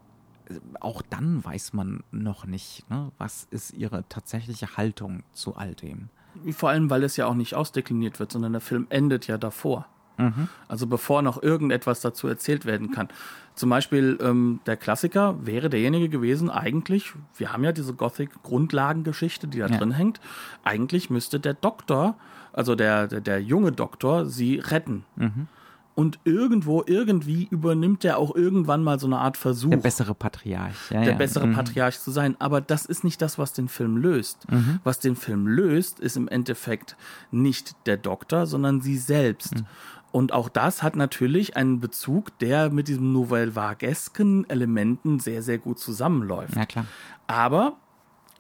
auch dann weiß man noch nicht, ne? was ist ihre tatsächliche Haltung zu all dem. Vor allem, weil es ja auch nicht ausdekliniert wird, sondern der Film endet ja davor. Mhm. Also bevor noch irgendetwas dazu erzählt werden kann. Zum Beispiel ähm, der Klassiker wäre derjenige gewesen, eigentlich, wir haben ja diese Gothic-Grundlagengeschichte, die da Ja. drin hängt, eigentlich müsste der Doktor, also der, der, der junge Doktor, sie retten. Mhm. Und irgendwo, irgendwie übernimmt er auch irgendwann mal so eine Art Versuch. Der bessere Patriarch. Ja, der ja. bessere mhm. Patriarch zu sein. Aber das ist nicht das, was den Film löst. Mhm. Was den Film löst, ist im Endeffekt nicht der Doktor, sondern sie selbst. Mhm. Und auch das hat natürlich einen Bezug, der mit diesem Nouvelle Vaguesken Elementen sehr, sehr gut zusammenläuft. Ja, klar. Aber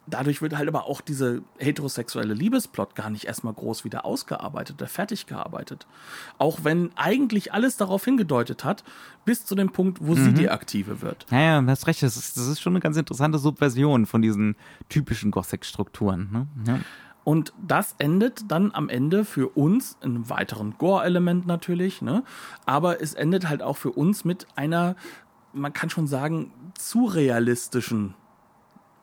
dadurch wird halt aber auch diese heterosexuelle Liebesplot gar nicht erstmal groß wieder ausgearbeitet oder fertig gearbeitet. Auch wenn eigentlich alles darauf hingedeutet hat, bis zu dem Punkt, wo mhm. sie die Aktive wird. Ja, ja, du hast recht. Das ist, das ist schon eine ganz interessante Subversion von diesen typischen Gothic-Strukturen. Ne? Ja. Und das endet dann am Ende für uns in einem weiteren Gore-Element natürlich, ne? aber es endet halt auch für uns mit einer, man kann schon sagen, zu realistischen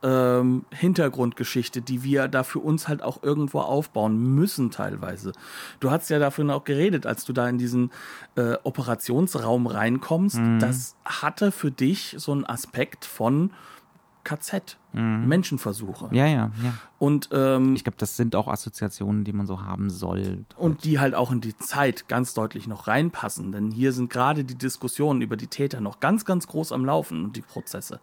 ähm, Hintergrundgeschichte, die wir da für uns halt auch irgendwo aufbauen müssen teilweise. Du hast ja davon auch geredet, als du da in diesen äh, Operationsraum reinkommst. Mhm. Das hatte für dich so einen Aspekt von KZ, mhm. Menschenversuche. Ja, ja, ja. Und ähm, ich glaube, das sind auch Assoziationen, die man so haben soll. Und die halt auch in die Zeit ganz deutlich noch reinpassen. Denn hier sind gerade die Diskussionen über die Täter noch ganz, ganz groß am Laufen und die Prozesse.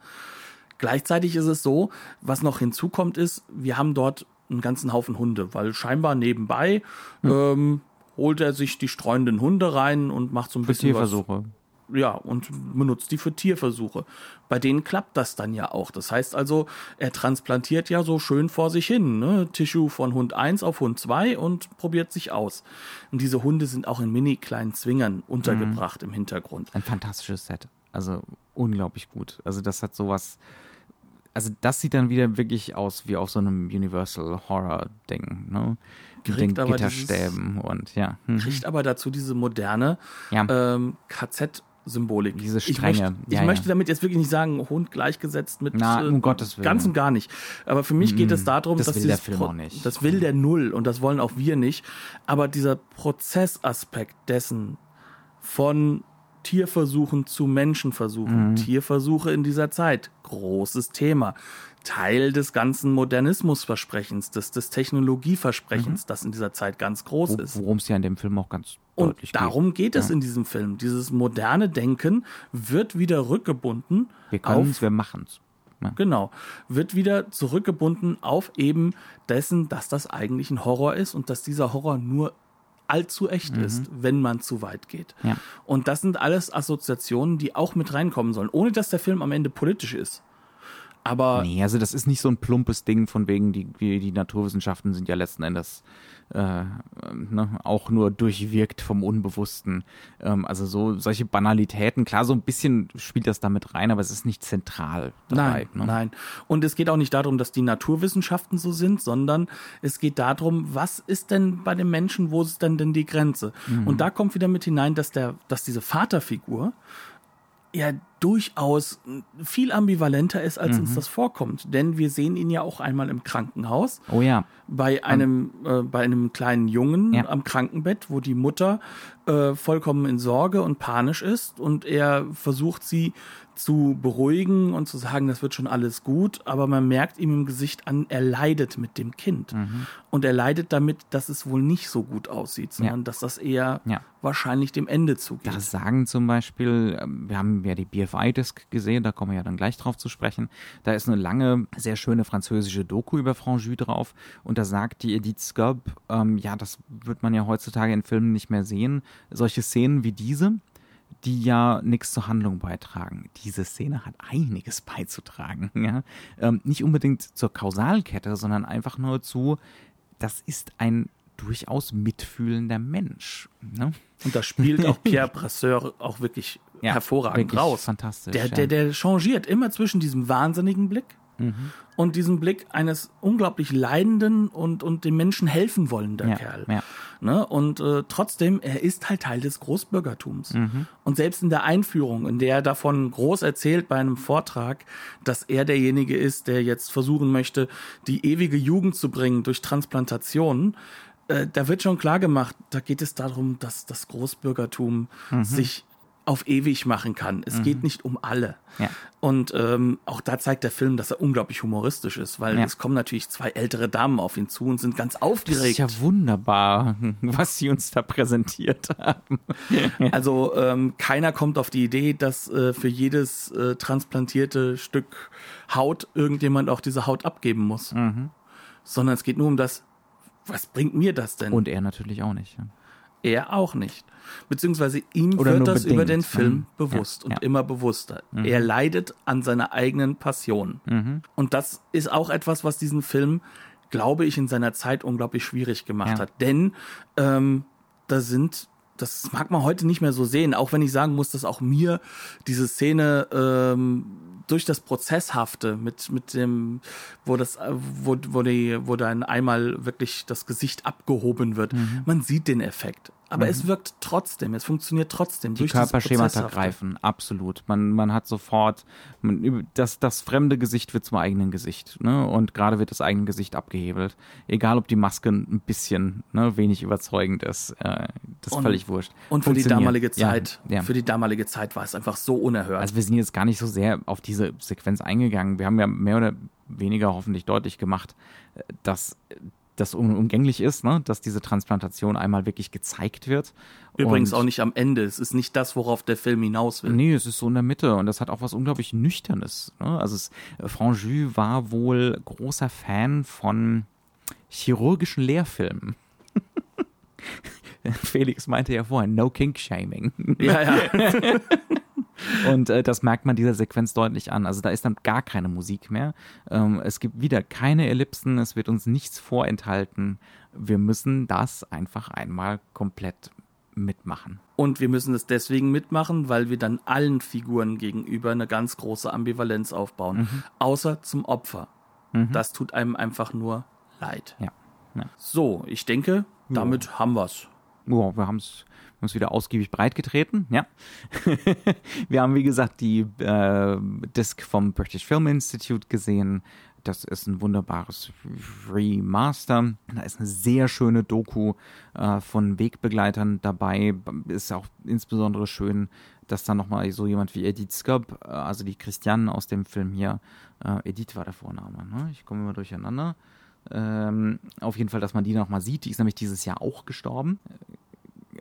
Gleichzeitig ist es so, was noch hinzukommt, ist, wir haben dort einen ganzen Haufen Hunde, weil scheinbar nebenbei hm. ähm, holt er sich die streunenden Hunde rein und macht so ein Für bisschen Tierversuche. Was, ja, und benutzt die für Tierversuche. Bei denen klappt das dann ja auch. Das heißt also, er transplantiert ja so schön vor sich hin, ne? Tissue von Hund 1 auf Hund 2 und probiert sich aus. Und diese Hunde sind auch in mini kleinen Zwingern untergebracht mhm. im Hintergrund. Ein fantastisches Set. Also unglaublich gut. Also das hat sowas also das sieht dann wieder wirklich aus wie auf so einem Universal Horror Ding, ne? Mit den Gitterstäben und ja. Mhm. Kriegt aber dazu diese moderne ja. ähm, KZ Symbolik. Diese Strenge. Ich, möchte, ich ja, möchte damit jetzt wirklich nicht sagen, Hund gleichgesetzt mit Na, um äh, Gottes Willen. ganz und gar nicht. Aber für mich geht es darum, das dass will der Film auch nicht. das will der Null und das wollen auch wir nicht. Aber dieser Prozessaspekt dessen von Tierversuchen zu Menschenversuchen. Mhm. Tierversuche in dieser Zeit. Großes Thema. Teil des ganzen Modernismusversprechens, des, des Technologieversprechens, mhm. das in dieser Zeit ganz groß Wo, ist. Worum es ja in dem Film auch ganz und deutlich geht. Und darum geht es ja. in diesem Film. Dieses moderne Denken wird wieder rückgebunden. Wir können es, wir machen es. Ja. Genau. Wird wieder zurückgebunden auf eben dessen, dass das eigentlich ein Horror ist und dass dieser Horror nur allzu echt mhm. ist, wenn man zu weit geht. Ja. Und das sind alles Assoziationen, die auch mit reinkommen sollen, ohne dass der Film am Ende politisch ist. Aber nee, also das ist nicht so ein plumpes Ding von wegen, die, die Naturwissenschaften sind ja letzten Endes äh, ne, auch nur durchwirkt vom Unbewussten. Ähm, also so solche Banalitäten, klar, so ein bisschen spielt das damit rein, aber es ist nicht zentral dabei. Nein, ne? nein. Und es geht auch nicht darum, dass die Naturwissenschaften so sind, sondern es geht darum, was ist denn bei den Menschen, wo ist denn denn die Grenze? Mhm. Und da kommt wieder mit hinein, dass der, dass diese Vaterfigur ja durchaus viel ambivalenter ist, als mhm. uns das vorkommt. Denn wir sehen ihn ja auch einmal im Krankenhaus. Oh ja. Bei einem, äh, bei einem kleinen Jungen ja. am Krankenbett, wo die Mutter äh, vollkommen in Sorge und panisch ist und er versucht sie zu beruhigen und zu sagen, das wird schon alles gut, aber man merkt ihm im Gesicht an, er leidet mit dem Kind. Mhm. Und er leidet damit, dass es wohl nicht so gut aussieht, sondern ja. dass das eher ja. wahrscheinlich dem Ende zugeht. Das sagen zum Beispiel, ähm, wir haben ja die BFI-Disc gesehen, da kommen wir ja dann gleich drauf zu sprechen. Da ist eine lange, sehr schöne französische Doku über Franju drauf und da sagt die Edith Scob, ähm, ja, das wird man ja heutzutage in Filmen nicht mehr sehen, solche Szenen wie diese, die ja nichts zur Handlung beitragen. Diese Szene hat einiges beizutragen. Ja? Ähm, nicht unbedingt zur Kausalkette, sondern einfach nur zu, das ist ein durchaus mitfühlender Mensch. Ne? Und da spielt auch Pierre Brasseur auch wirklich ja, hervorragend wirklich raus. Fantastisch. Der, der, der changiert immer zwischen diesem wahnsinnigen Blick mhm. und diesem Blick eines unglaublich leidenden und, und dem Menschen helfen wollenden ja, Kerl. Ja. Ne? Und äh, trotzdem, er ist halt Teil des Großbürgertums. Mhm. Und selbst in der Einführung, in der er davon groß erzählt bei einem Vortrag, dass er derjenige ist, der jetzt versuchen möchte, die ewige Jugend zu bringen durch Transplantation, äh, da wird schon klar gemacht, da geht es darum, dass das Großbürgertum mhm. sich auf ewig machen kann. Es Mhm. geht nicht um alle. Ja. Und ähm, auch da zeigt der Film, dass er unglaublich humoristisch ist, weil Ja. es kommen natürlich zwei ältere Damen auf ihn zu und sind ganz Das aufgeregt. ist ja wunderbar, was sie uns da präsentiert haben. Also ähm, keiner kommt auf die Idee, dass äh, für jedes äh, transplantierte Stück Haut irgendjemand auch diese Haut abgeben muss. Mhm. Sondern es geht nur um das, was bringt mir das denn? Und er natürlich auch nicht. ja. Er auch nicht. Beziehungsweise ihm Oder wird das über bedingt, den ne? Film Ja, bewusst und ja. Mhm. immer bewusster. Er leidet an seiner eigenen Passion. Und das ist auch etwas, was diesen Film, glaube ich, in seiner Zeit unglaublich schwierig gemacht Ja. hat. Denn ähm, da sind, das mag man heute nicht mehr so sehen, auch wenn ich sagen muss, dass auch mir diese Szene ähm, durch das Prozesshafte mit, mit dem, wo das, äh, wo, wo die, wo dann einmal wirklich das Gesicht abgehoben wird. Mhm. Man sieht den Effekt. Aber es wirkt trotzdem, es funktioniert trotzdem. Die durch Körperschemata greifen, absolut. Man, man hat sofort, man, das, das fremde Gesicht wird zum eigenen Gesicht. Ne? Und gerade wird das eigene Gesicht abgehebelt. Egal, ob die Maske ein bisschen ne, wenig überzeugend ist. Äh, das ist Und- völlig wurscht. Und für die damalige Ja, Zeit, Ja, für die damalige Zeit war es einfach so unerhört. Also wir sind jetzt gar nicht so sehr auf diese Sequenz eingegangen. Wir haben ja mehr oder weniger hoffentlich deutlich gemacht, äh, dass das unumgänglich ist, ne? dass diese Transplantation einmal wirklich gezeigt wird. Übrigens Und- auch nicht am Ende. Es ist nicht das, worauf der Film hinaus will. Nee, es ist so in der Mitte und das hat auch was unglaublich Nüchternes. Ne? Also es, Franjus war wohl großer Fan von chirurgischen Lehrfilmen. Felix meinte ja vorhin, no kink-shaming. Ja, ja. Und äh, das merkt man dieser Sequenz deutlich an. Also da ist dann gar keine Musik mehr. Ähm, es gibt wieder keine Ellipsen, es wird uns nichts vorenthalten. Wir müssen das einfach einmal komplett mitmachen. Und wir müssen es deswegen mitmachen, weil wir dann allen Figuren gegenüber eine ganz große Ambivalenz aufbauen. Mhm. Außer zum Opfer. Das tut einem einfach nur leid. Ja. ja. So, ich denke, damit haben wir's. Ja, wir haben es wieder ausgiebig breitgetreten, ja. wir haben, wie gesagt, die äh, Disc vom British Film Institute gesehen. Das ist ein wunderbares Remaster. Da ist eine sehr schöne Doku äh, von Wegbegleitern dabei. Ist auch insbesondere schön, dass da nochmal so jemand wie Edith Scobb, äh, also die Christiane aus dem Film hier, äh, Edith war der Vorname, ne? ich komme immer durcheinander. Ähm, auf jeden Fall, dass man die nochmal sieht. Die ist nämlich dieses Jahr auch gestorben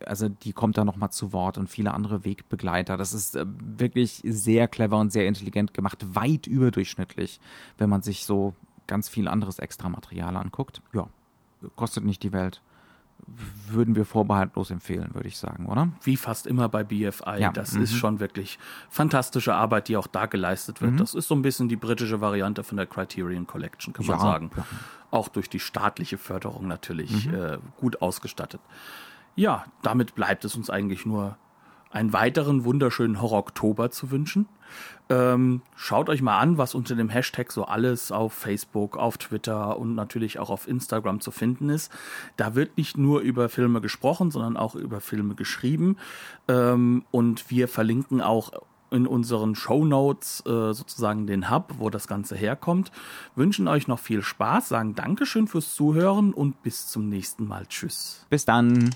also die kommt da nochmal zu Wort und viele andere Wegbegleiter. Das ist äh, wirklich sehr clever und sehr intelligent gemacht, weit überdurchschnittlich, wenn man sich so ganz viel anderes Extramaterial anguckt. Ja, kostet nicht die Welt. Würden wir vorbehaltlos empfehlen, würde ich sagen, oder? Wie fast immer bei BFI. Ja, Das mhm. ist schon wirklich fantastische Arbeit, die auch da geleistet wird. Das ist so ein bisschen die britische Variante von der Criterion Collection, kann man Ja, sagen. ja. Auch durch die staatliche Förderung natürlich Mhm. äh, gut ausgestattet. Ja, damit bleibt es uns eigentlich nur einen weiteren wunderschönen Horror-Oktober zu wünschen. Ähm, schaut euch mal an, was unter dem Hashtag so alles auf Facebook, auf Twitter und natürlich auch auf Instagram zu finden ist. Da wird nicht nur über Filme gesprochen, sondern auch über Filme geschrieben. Ähm, und wir verlinken auch in unseren Show Notes äh, sozusagen den Hub, wo das Ganze herkommt. Wünschen euch noch viel Spaß, sagen Dankeschön fürs Zuhören und bis zum nächsten Mal. Tschüss. Bis dann.